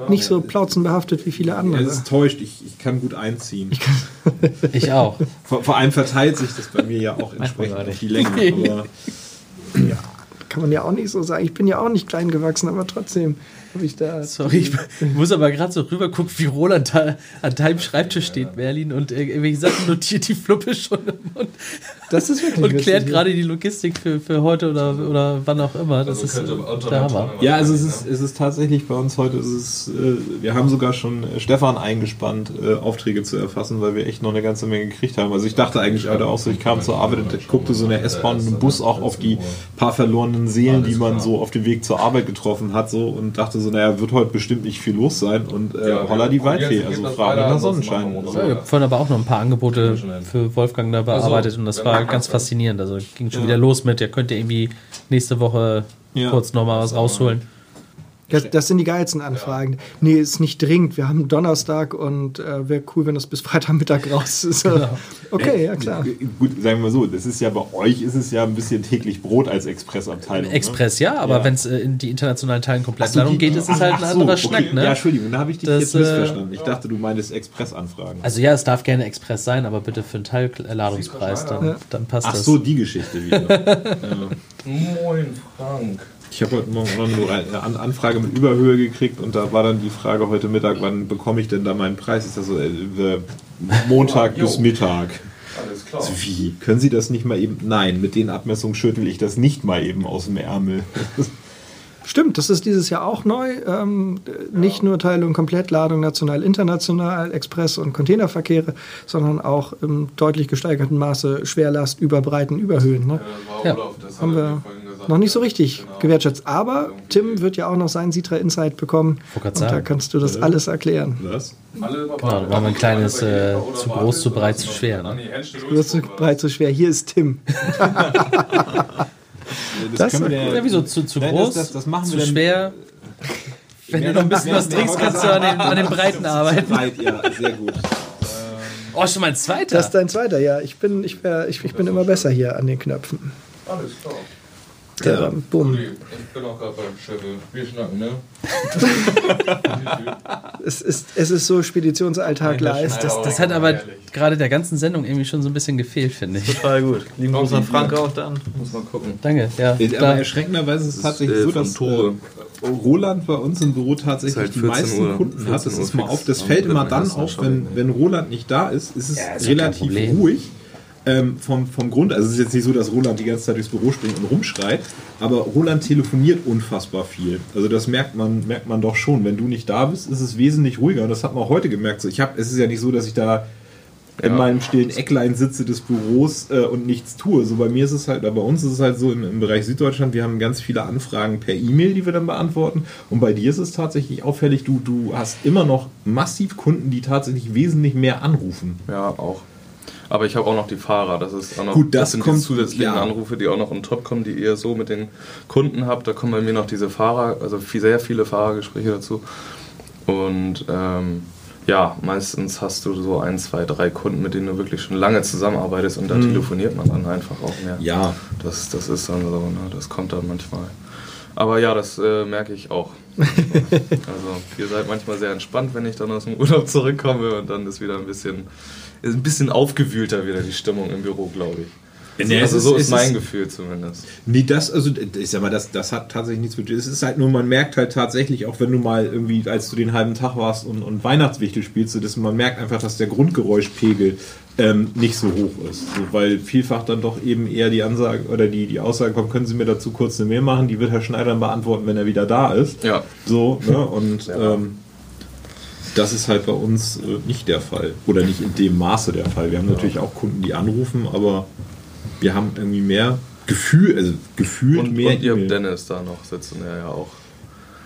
nicht so plauzenbehaftet wie viele Ja, andere. es täuscht, ich, ich kann gut einziehen. Ich auch. Vor, vor allem verteilt sich das bei mir ja auch entsprechend auf die Länge. Aber Kann man ja auch nicht so sagen. Ich bin ja auch nicht klein gewachsen, aber trotzdem habe ich da. Sorry, ich muss aber gerade so rüber gucken, wie Roland da an deinem Schreibtisch steht, Merlin, und äh, irgendwelche Sachen notiert die Fluppe schon im Mund Das ist wirklich und klärt ja. gerade die Logistik für, für heute oder, oder wann auch immer. Das ist könnte äh, der Hammer. Ja, also es ist, es ist tatsächlich bei uns heute, es ist, äh, wir haben sogar schon äh, Stefan eingespannt, äh, Aufträge zu erfassen, weil wir echt noch eine ganze Menge gekriegt haben. Also ich dachte eigentlich heute auch so, ich kam zur Arbeit und guckte so in der S-Bahn und im Bus auch auf die paar verlorenen Seelen, die man so auf dem Weg zur Arbeit getroffen hat, so und dachte so, naja, wird heute bestimmt nicht viel los sein und äh, Ja, holla die Waldfee, also geht das Frage weiter, nach Sonnenschein. Ja, ich habe vorhin aber auch noch ein paar Angebote für Wolfgang da bearbeitet und das war ganz faszinierend. Also ging schon wieder los mit, ihr könnt ja irgendwie nächste Woche Ja. kurz nochmal was rausholen. Das, das sind die geilsten Anfragen. Nee, ist nicht dringend. Wir haben Donnerstag und äh, wäre cool, wenn das bis Freitagmittag raus ist. Okay, ja klar. Äh, Gut, sagen wir so, das ist ja bei euch ist es ja ein bisschen täglich Brot als Expressabteilung. ne? Express, ja, aber Ja. wenn es äh, in die internationalen Teilen komplett Ach so, darum geht, ist es ach, halt ach ein so, anderer okay. Schnack, ne? Ja, Entschuldigung, da habe ich dich Das, jetzt äh, missverstanden. Ich dachte, du meintest Expressanfragen. Also ja, es darf gerne Express sein, aber bitte für einen Teilladungspreis, dann, dann passt Ach das. so, die Geschichte wieder. Moin, Frank. Ich habe heute Morgen auch noch eine An- Anfrage mit Überhöhe gekriegt und da war dann die Frage heute Mittag, wann bekomme ich denn da meinen Preis? Ist das so äh, Montag bis Mittag? Alles klar. Also wie? Können Sie das nicht mal eben? Nein, mit den Abmessungen schüttel ich das nicht mal eben aus dem Ärmel. Stimmt, das ist dieses Jahr auch neu. Ähm, nicht nur Teil- und Komplettladung national, international, Express- und Containerverkehre, sondern auch im deutlich gesteigerten Maße Schwerlast, Überbreiten, Überhöhen. Ne? Ja. Haben wir noch nicht so richtig gewertschätzt. Aber Tim wird ja auch noch seinen Citra Insight bekommen. Und da kannst du das alles erklären. Was? Genau, da war mal ein kleines äh, zu groß, zu breit, zu schwer. Ne? Du wirst zu breit, zu schwer. Hier ist Tim. Das- können wir Ja, wieso zu, zu groß, das- das- das machen zu schwer? Wenn du noch ein bisschen was trinkst, kannst du an den, an den Breiten arbeiten. Breit, ja, sehr gut. Oh, schon mein zweiter. Das ist dein zweiter, ja. Ich bin, ich, ich, ich bin immer besser hier an den Knöpfen. Alles klar. Der, Ja. Bumm. Ich bin auch gerade beim Scheffel. Wir schnacken, ne? Es ist, es ist so Speditionsalltag live. das, das hat aber gerade der ganzen Sendung irgendwie schon so ein bisschen gefehlt, finde ich. Total gut. Lieben Gruß an Frank auch dann. Muss mal gucken. Danke, ja. Aber erschreckenderweise ist es tatsächlich äh, so, dass Tore. äh, Roland bei uns im Büro tatsächlich Seit die 14 meisten Uhr, Kunden hat. Das 14 ist mal auf. Das fällt immer dann auf, wenn, wenn Roland nicht da ist, ist es Ja, ist relativ ruhig. Ähm, vom, vom Grund, also es ist jetzt nicht so, dass Roland die ganze Zeit durchs Büro springt und rumschreit, aber Roland telefoniert unfassbar viel. Also das merkt man, merkt man doch schon. Wenn du nicht da bist, ist es wesentlich ruhiger. Und das hat man auch heute gemerkt. So, ich hab, es ist ja nicht so, dass ich da in Ja. meinem stillen Ecklein sitze des Büros äh, und nichts tue. So bei mir ist es halt, bei uns ist es halt so im, im Bereich Süddeutschland, wir haben ganz viele Anfragen per E-Mail, die wir dann beantworten. Und bei dir ist es tatsächlich auffällig, du, du hast immer noch massiv Kunden, die tatsächlich wesentlich mehr anrufen. Ja, auch. Aber ich habe auch noch die Fahrer. Das ist auch noch Gut, das sind kommt- die zusätzlichen ja. Anrufe, die auch noch on top kommen, die ihr so mit den Kunden habt. Da kommen bei mir noch diese Fahrer, also viel, sehr viele Fahrergespräche dazu. Und ähm, ja, meistens hast du so ein, zwei, drei Kunden, mit denen du wirklich schon lange zusammenarbeitest und da telefoniert man dann einfach auch mehr. Mhm. Ja. Das, das ist dann so, ne? das kommt dann manchmal. Aber ja, das äh, merke ich auch. also ihr seid manchmal sehr entspannt, wenn ich dann aus dem Urlaub zurückkomme und dann ist wieder ein bisschen, ist ein bisschen aufgewühlter wieder die Stimmung im Büro, glaube ich. Nee, also so ist- ist, mein Gefühl zumindest. Nee, das, also ich sag mal, das, das hat tatsächlich nichts mit. Es ist halt nur, man merkt halt tatsächlich, auch wenn du mal irgendwie, als du den halben Tag warst und, und Weihnachtswichtel spielst, so, dass man merkt einfach, dass der Grundgeräuschpegel ähm, nicht so hoch ist. So, weil vielfach dann doch eben eher die Ansage oder die, die Aussage kommt, können Sie mir dazu kurz eine Mail machen, die wird Herr Schneider dann beantworten, wenn er wieder da ist. Ja. So, ne? Und Ja. ähm, das ist halt bei uns äh, nicht der Fall. Oder nicht in dem Maße der Fall. Wir haben natürlich auch Kunden, die anrufen, aber wir haben irgendwie mehr Gefühl, also gefühlt Und, mehr. und ihr habt Dennis da noch sitzen, der ja auch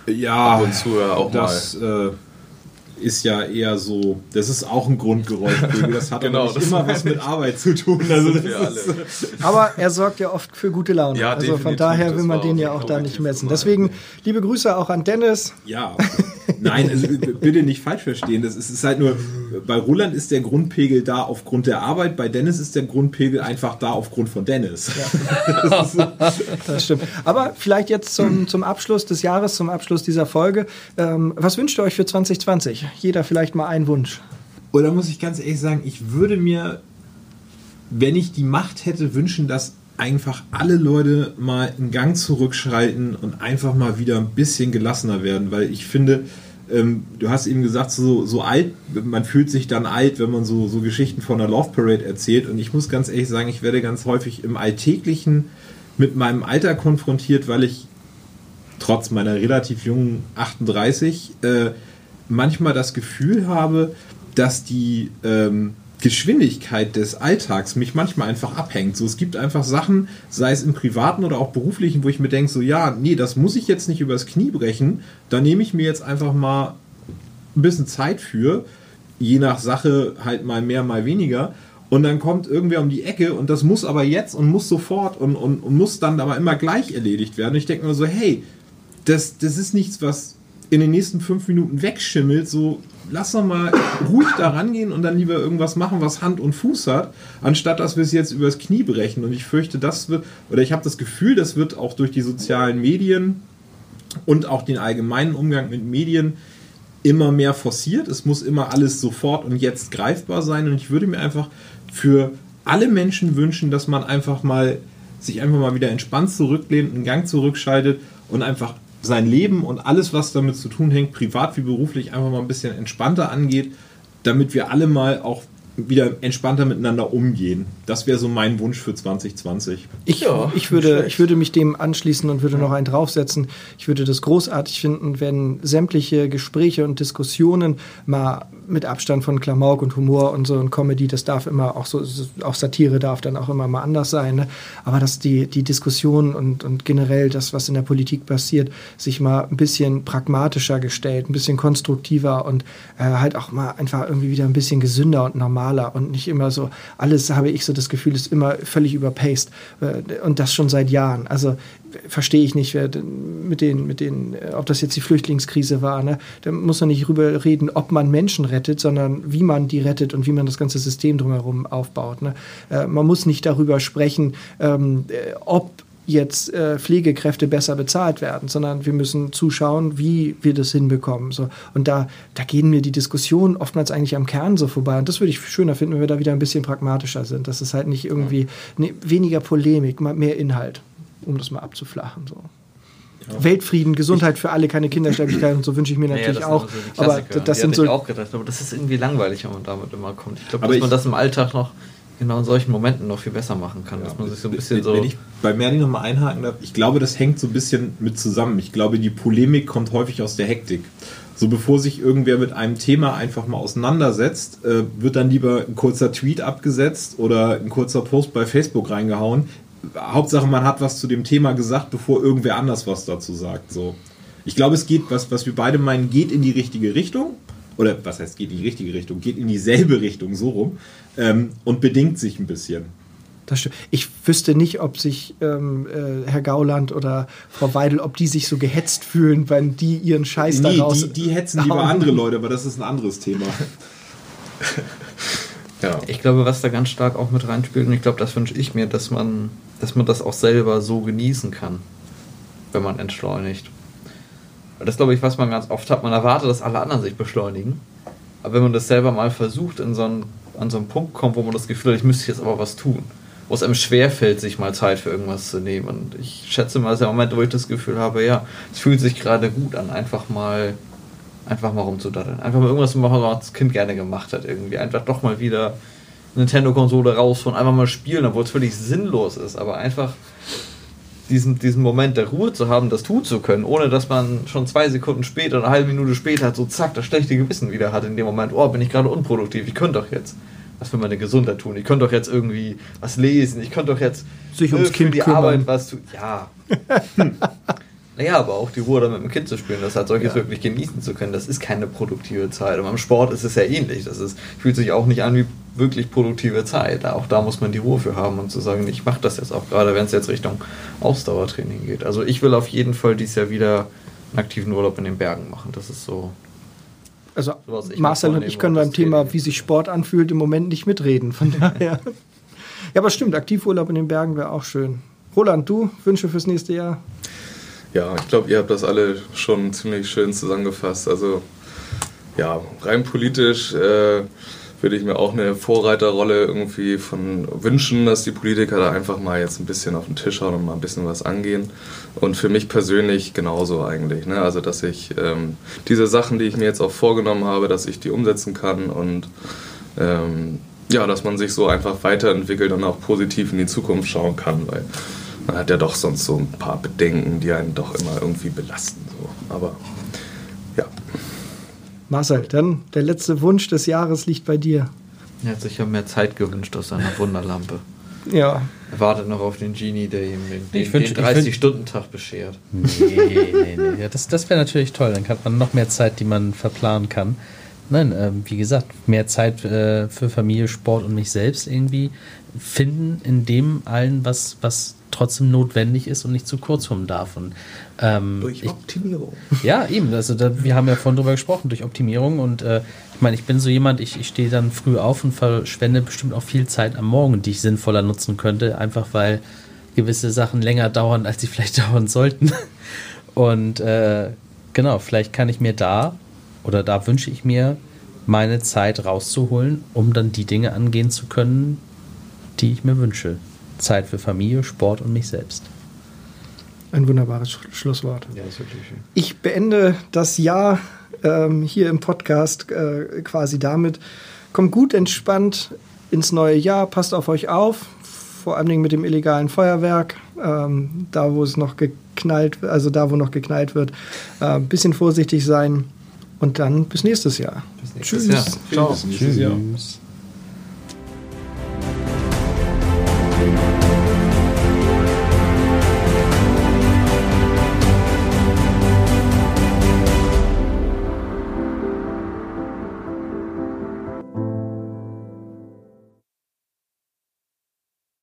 ja, ab und zu ja auch das äh, ist ja eher so, das ist auch ein Grundgeräuschpegel. Das hat Genau, aber nicht das immer was mit Arbeit zu tun. Also ist. Aber er sorgt ja oft für gute Laune. Ja, also von daher will man den ja auch da nicht messen. Deswegen liebe Grüße auch an Dennis. Ja, nein, also bitte nicht falsch verstehen. Das ist, ist halt nur, bei Roland ist der Grundpegel da aufgrund der Arbeit, bei Dennis ist der Grundpegel einfach da aufgrund von Dennis. Das stimmt. Aber vielleicht jetzt zum, zum Abschluss des Jahres, zum Abschluss dieser Folge. Ähm, was wünscht ihr euch für 2020? Jeder vielleicht mal einen Wunsch. Oder muss ich ganz ehrlich sagen, ich würde mir, wenn ich die Macht hätte, wünschen, dass einfach alle Leute mal einen Gang zurückschalten und einfach mal wieder ein bisschen gelassener werden, weil ich finde, ähm, du hast eben gesagt, so, so alt, man fühlt sich dann alt, wenn man so, so Geschichten von einer Love Parade erzählt. Und ich muss ganz ehrlich sagen, ich werde ganz häufig im Alltäglichen mit meinem Alter konfrontiert, weil ich trotz meiner relativ jungen 38 äh, manchmal das Gefühl habe, dass die ähm, Geschwindigkeit des Alltags mich manchmal einfach abhängt. So, es gibt einfach Sachen, sei es im privaten oder auch beruflichen, wo ich mir denke, so ja, nee, das muss ich jetzt nicht übers Knie brechen. Da nehme ich mir jetzt einfach mal ein bisschen Zeit für, je nach Sache halt mal mehr, mal weniger. Und dann kommt irgendwer um die Ecke und das muss aber jetzt und muss sofort und, und, und muss dann aber immer gleich erledigt werden. Ich denke mir so, hey, das, das ist nichts, was in den nächsten fünf Minuten wegschimmelt. So, lass doch mal ruhig da rangehen und dann lieber irgendwas machen, was Hand und Fuß hat, anstatt dass wir es jetzt übers Knie brechen. Und ich fürchte, das wird, oder ich habe das Gefühl, das wird auch durch die sozialen Medien und auch den allgemeinen Umgang mit Medien immer mehr forciert. Es muss immer alles sofort und jetzt greifbar sein. Und ich würde mir einfach für alle Menschen wünschen, dass man einfach mal sich einfach mal wieder entspannt zurücklehnt, einen Gang zurückschaltet und einfach sein Leben und alles, was damit zu tun hängt, privat wie beruflich, einfach mal ein bisschen entspannter angeht, damit wir alle mal auch wieder entspannter miteinander umgehen. Das wäre so mein Wunsch für 2020. Ich, Ja, ich, würde, ich würde mich dem anschließen und würde noch einen draufsetzen. Ich würde das großartig finden, wenn sämtliche Gespräche und Diskussionen mal mit Abstand von Klamauk und Humor und so und Comedy, das darf immer auch so, auch Satire darf dann auch immer mal anders sein. Ne? Aber dass die, die Diskussion und, und generell das, was in der Politik passiert, sich mal ein bisschen pragmatischer gestellt, ein bisschen konstruktiver und äh, halt auch mal einfach irgendwie wieder ein bisschen gesünder und normaler und nicht immer so, alles habe ich so das Gefühl, ist immer völlig überpaced. Äh, Und das schon seit Jahren. Also verstehe ich nicht, wer mit den, mit den, äh, ob das jetzt die Flüchtlingskrise war, ne? Da muss man nicht drüber reden, ob man Menschen rettet, sondern wie man die rettet und wie man das ganze System drumherum aufbaut. Ne? Äh, man muss nicht darüber sprechen, ähm, äh, ob jetzt äh, Pflegekräfte besser bezahlt werden, sondern wir müssen zuschauen, wie wir das hinbekommen. So. Und da, da gehen mir die Diskussionen oftmals eigentlich am Kern so vorbei. Und das würde ich schöner finden, wenn wir da wieder ein bisschen pragmatischer sind. Das ist halt nicht irgendwie ne, weniger Polemik, mehr Inhalt, um das mal abzuflachen. So. Weltfrieden, Gesundheit für alle, keine Kindersterblichkeit und so wünsche ich mir natürlich das auch. sind so aber das sind so ich auch gedacht, aber das ist irgendwie langweilig, wenn man damit immer kommt. Ich glaube, dass man ich- das im Alltag noch genau in solchen Momenten noch viel besser machen kann, dass man sich so ein bisschen wenn, so Wenn ich bei Merlin nochmal einhaken darf, ich glaube, das hängt so ein bisschen mit zusammen. Ich glaube, die Polemik kommt häufig aus der Hektik. So bevor sich irgendwer mit einem Thema einfach mal auseinandersetzt, äh, wird dann lieber ein kurzer Tweet abgesetzt oder ein kurzer Post bei Facebook reingehauen. Hauptsache, man hat was zu dem Thema gesagt, bevor irgendwer anders was dazu sagt. So. Ich glaube, es geht, was, was wir beide meinen, geht in die richtige Richtung. Oder was heißt, geht in die richtige Richtung? Geht in dieselbe Richtung, so rum. Ähm, und bedingt sich ein bisschen. Das stimmt. Ich wüsste nicht, ob sich ähm, äh, Herr Gauland oder Frau Weidel, ob die sich so gehetzt fühlen, wenn die ihren Scheiß Nee, daraus. die, die hetzen lieber hauen. andere Leute, aber das ist ein anderes Thema. Ja. Ich glaube, was da ganz stark auch mit reinspielt, und ich glaube, das wünsche ich mir, dass man, dass man das auch selber so genießen kann, wenn man entschleunigt. Das glaube ich, was man ganz oft hat. Man erwartet, dass alle anderen sich beschleunigen. Aber wenn man das selber mal versucht, in so einen, an so einen Punkt kommt, wo man das Gefühl hat, ich müsste jetzt aber was tun, wo es einem schwerfällt, sich mal Zeit für irgendwas zu nehmen. Und ich schätze mal, es ist der Moment, wo ich das Gefühl habe, ja, es fühlt sich gerade gut an, einfach mal einfach mal rumzudaddeln. Einfach mal irgendwas zu machen, was als Kind gerne gemacht hat. Irgendwie einfach doch mal wieder Nintendo-Konsole rausholen, einfach mal spielen, obwohl es völlig sinnlos ist, aber einfach diesen, diesen Moment der Ruhe zu haben, das tun zu können, ohne dass man schon zwei Sekunden später, eine halbe Minute später, so zack, das schlechte Gewissen wieder hat in dem Moment, oh, bin ich gerade unproduktiv, ich könnte doch jetzt was für meine Gesundheit tun, ich könnte doch jetzt irgendwie was lesen, ich könnte doch jetzt Sich ums Kind die kümmern. Arbeit was tun. Ja. Naja, aber auch die Ruhe dann mit dem Kind zu spielen, das als solches wirklich genießen zu können, das ist keine produktive Zeit. Und beim Sport ist es ja ähnlich. Das ist, fühlt sich auch nicht an wie wirklich produktive Zeit. Auch da muss man die Ruhe für haben und zu sagen, ich mache das jetzt auch gerade, wenn es jetzt Richtung Ausdauertraining geht. Also ich will auf jeden Fall dieses Jahr wieder einen aktiven Urlaub in den Bergen machen. Das ist so. Also Marcel und ich können beim Thema, wie sich Sport anfühlt, im Moment nicht mitreden. Von daher. ja, aber stimmt, Aktivurlaub in den Bergen wäre auch schön. Roland, du Wünsche fürs nächste Jahr? Ja, ich glaube, ihr habt das alle schon ziemlich schön zusammengefasst. Also, ja, rein politisch äh, würde ich mir auch eine Vorreiterrolle irgendwie von wünschen, dass die Politiker da einfach mal jetzt ein bisschen auf den Tisch hauen und mal ein bisschen was angehen. Und für mich persönlich genauso eigentlich. Ne? Also, dass ich ähm, diese Sachen, die ich mir jetzt auch vorgenommen habe, dass ich die umsetzen kann und ähm, ja, dass man sich so einfach weiterentwickelt und auch positiv in die Zukunft schauen kann, weil man hat ja doch sonst so ein paar Bedenken, die einen doch immer irgendwie belasten. So. Aber ja, Marcel, dann der letzte Wunsch des Jahres liegt bei dir. Er hat sich ja mehr Zeit gewünscht aus seiner Wunderlampe. Ja, Er wartet noch auf den Genie, der ihm den, den, Ich wünsch- den ich wünsch- 30-Stunden-Tag beschert. Nee, nee, nee. Ja, das das wäre natürlich toll. Dann hat man noch mehr Zeit, die man verplanen kann. Nein, ähm, wie gesagt, mehr Zeit äh, für Familie, Sport und mich selbst irgendwie finden in dem allen, was, was trotzdem notwendig ist und nicht zu kurz kommen darf. Und, ähm, ich, Optimierung. ja, eben. Also da, wir haben ja vorhin drüber gesprochen, durch Optimierung. Und äh, ich meine, ich bin so jemand, ich, ich stehe dann früh auf und verschwende bestimmt auch viel Zeit am Morgen, die ich sinnvoller nutzen könnte, einfach weil gewisse Sachen länger dauern, als sie vielleicht dauern sollten. Und äh, genau, vielleicht kann ich mir da oder da wünsche ich mir, meine Zeit rauszuholen, um dann die Dinge angehen zu können, die ich mir wünsche. Zeit für Familie, Sport und mich selbst. ein wunderbares Sch Schlusswort. Ja, ist wirklich schön. Ich beende das Jahr ähm, hier im Podcast äh, quasi damit. Kommt gut entspannt ins neue Jahr, passt auf euch auf, vor allen Dingen mit dem illegalen Feuerwerk, ähm, da wo es noch geknallt, also da wo noch geknallt wird, ein äh, bisschen vorsichtig sein und dann bis nächstes Jahr. Bis nächstes Jahr. Ciao. Nächstes Jahr. Tschüss.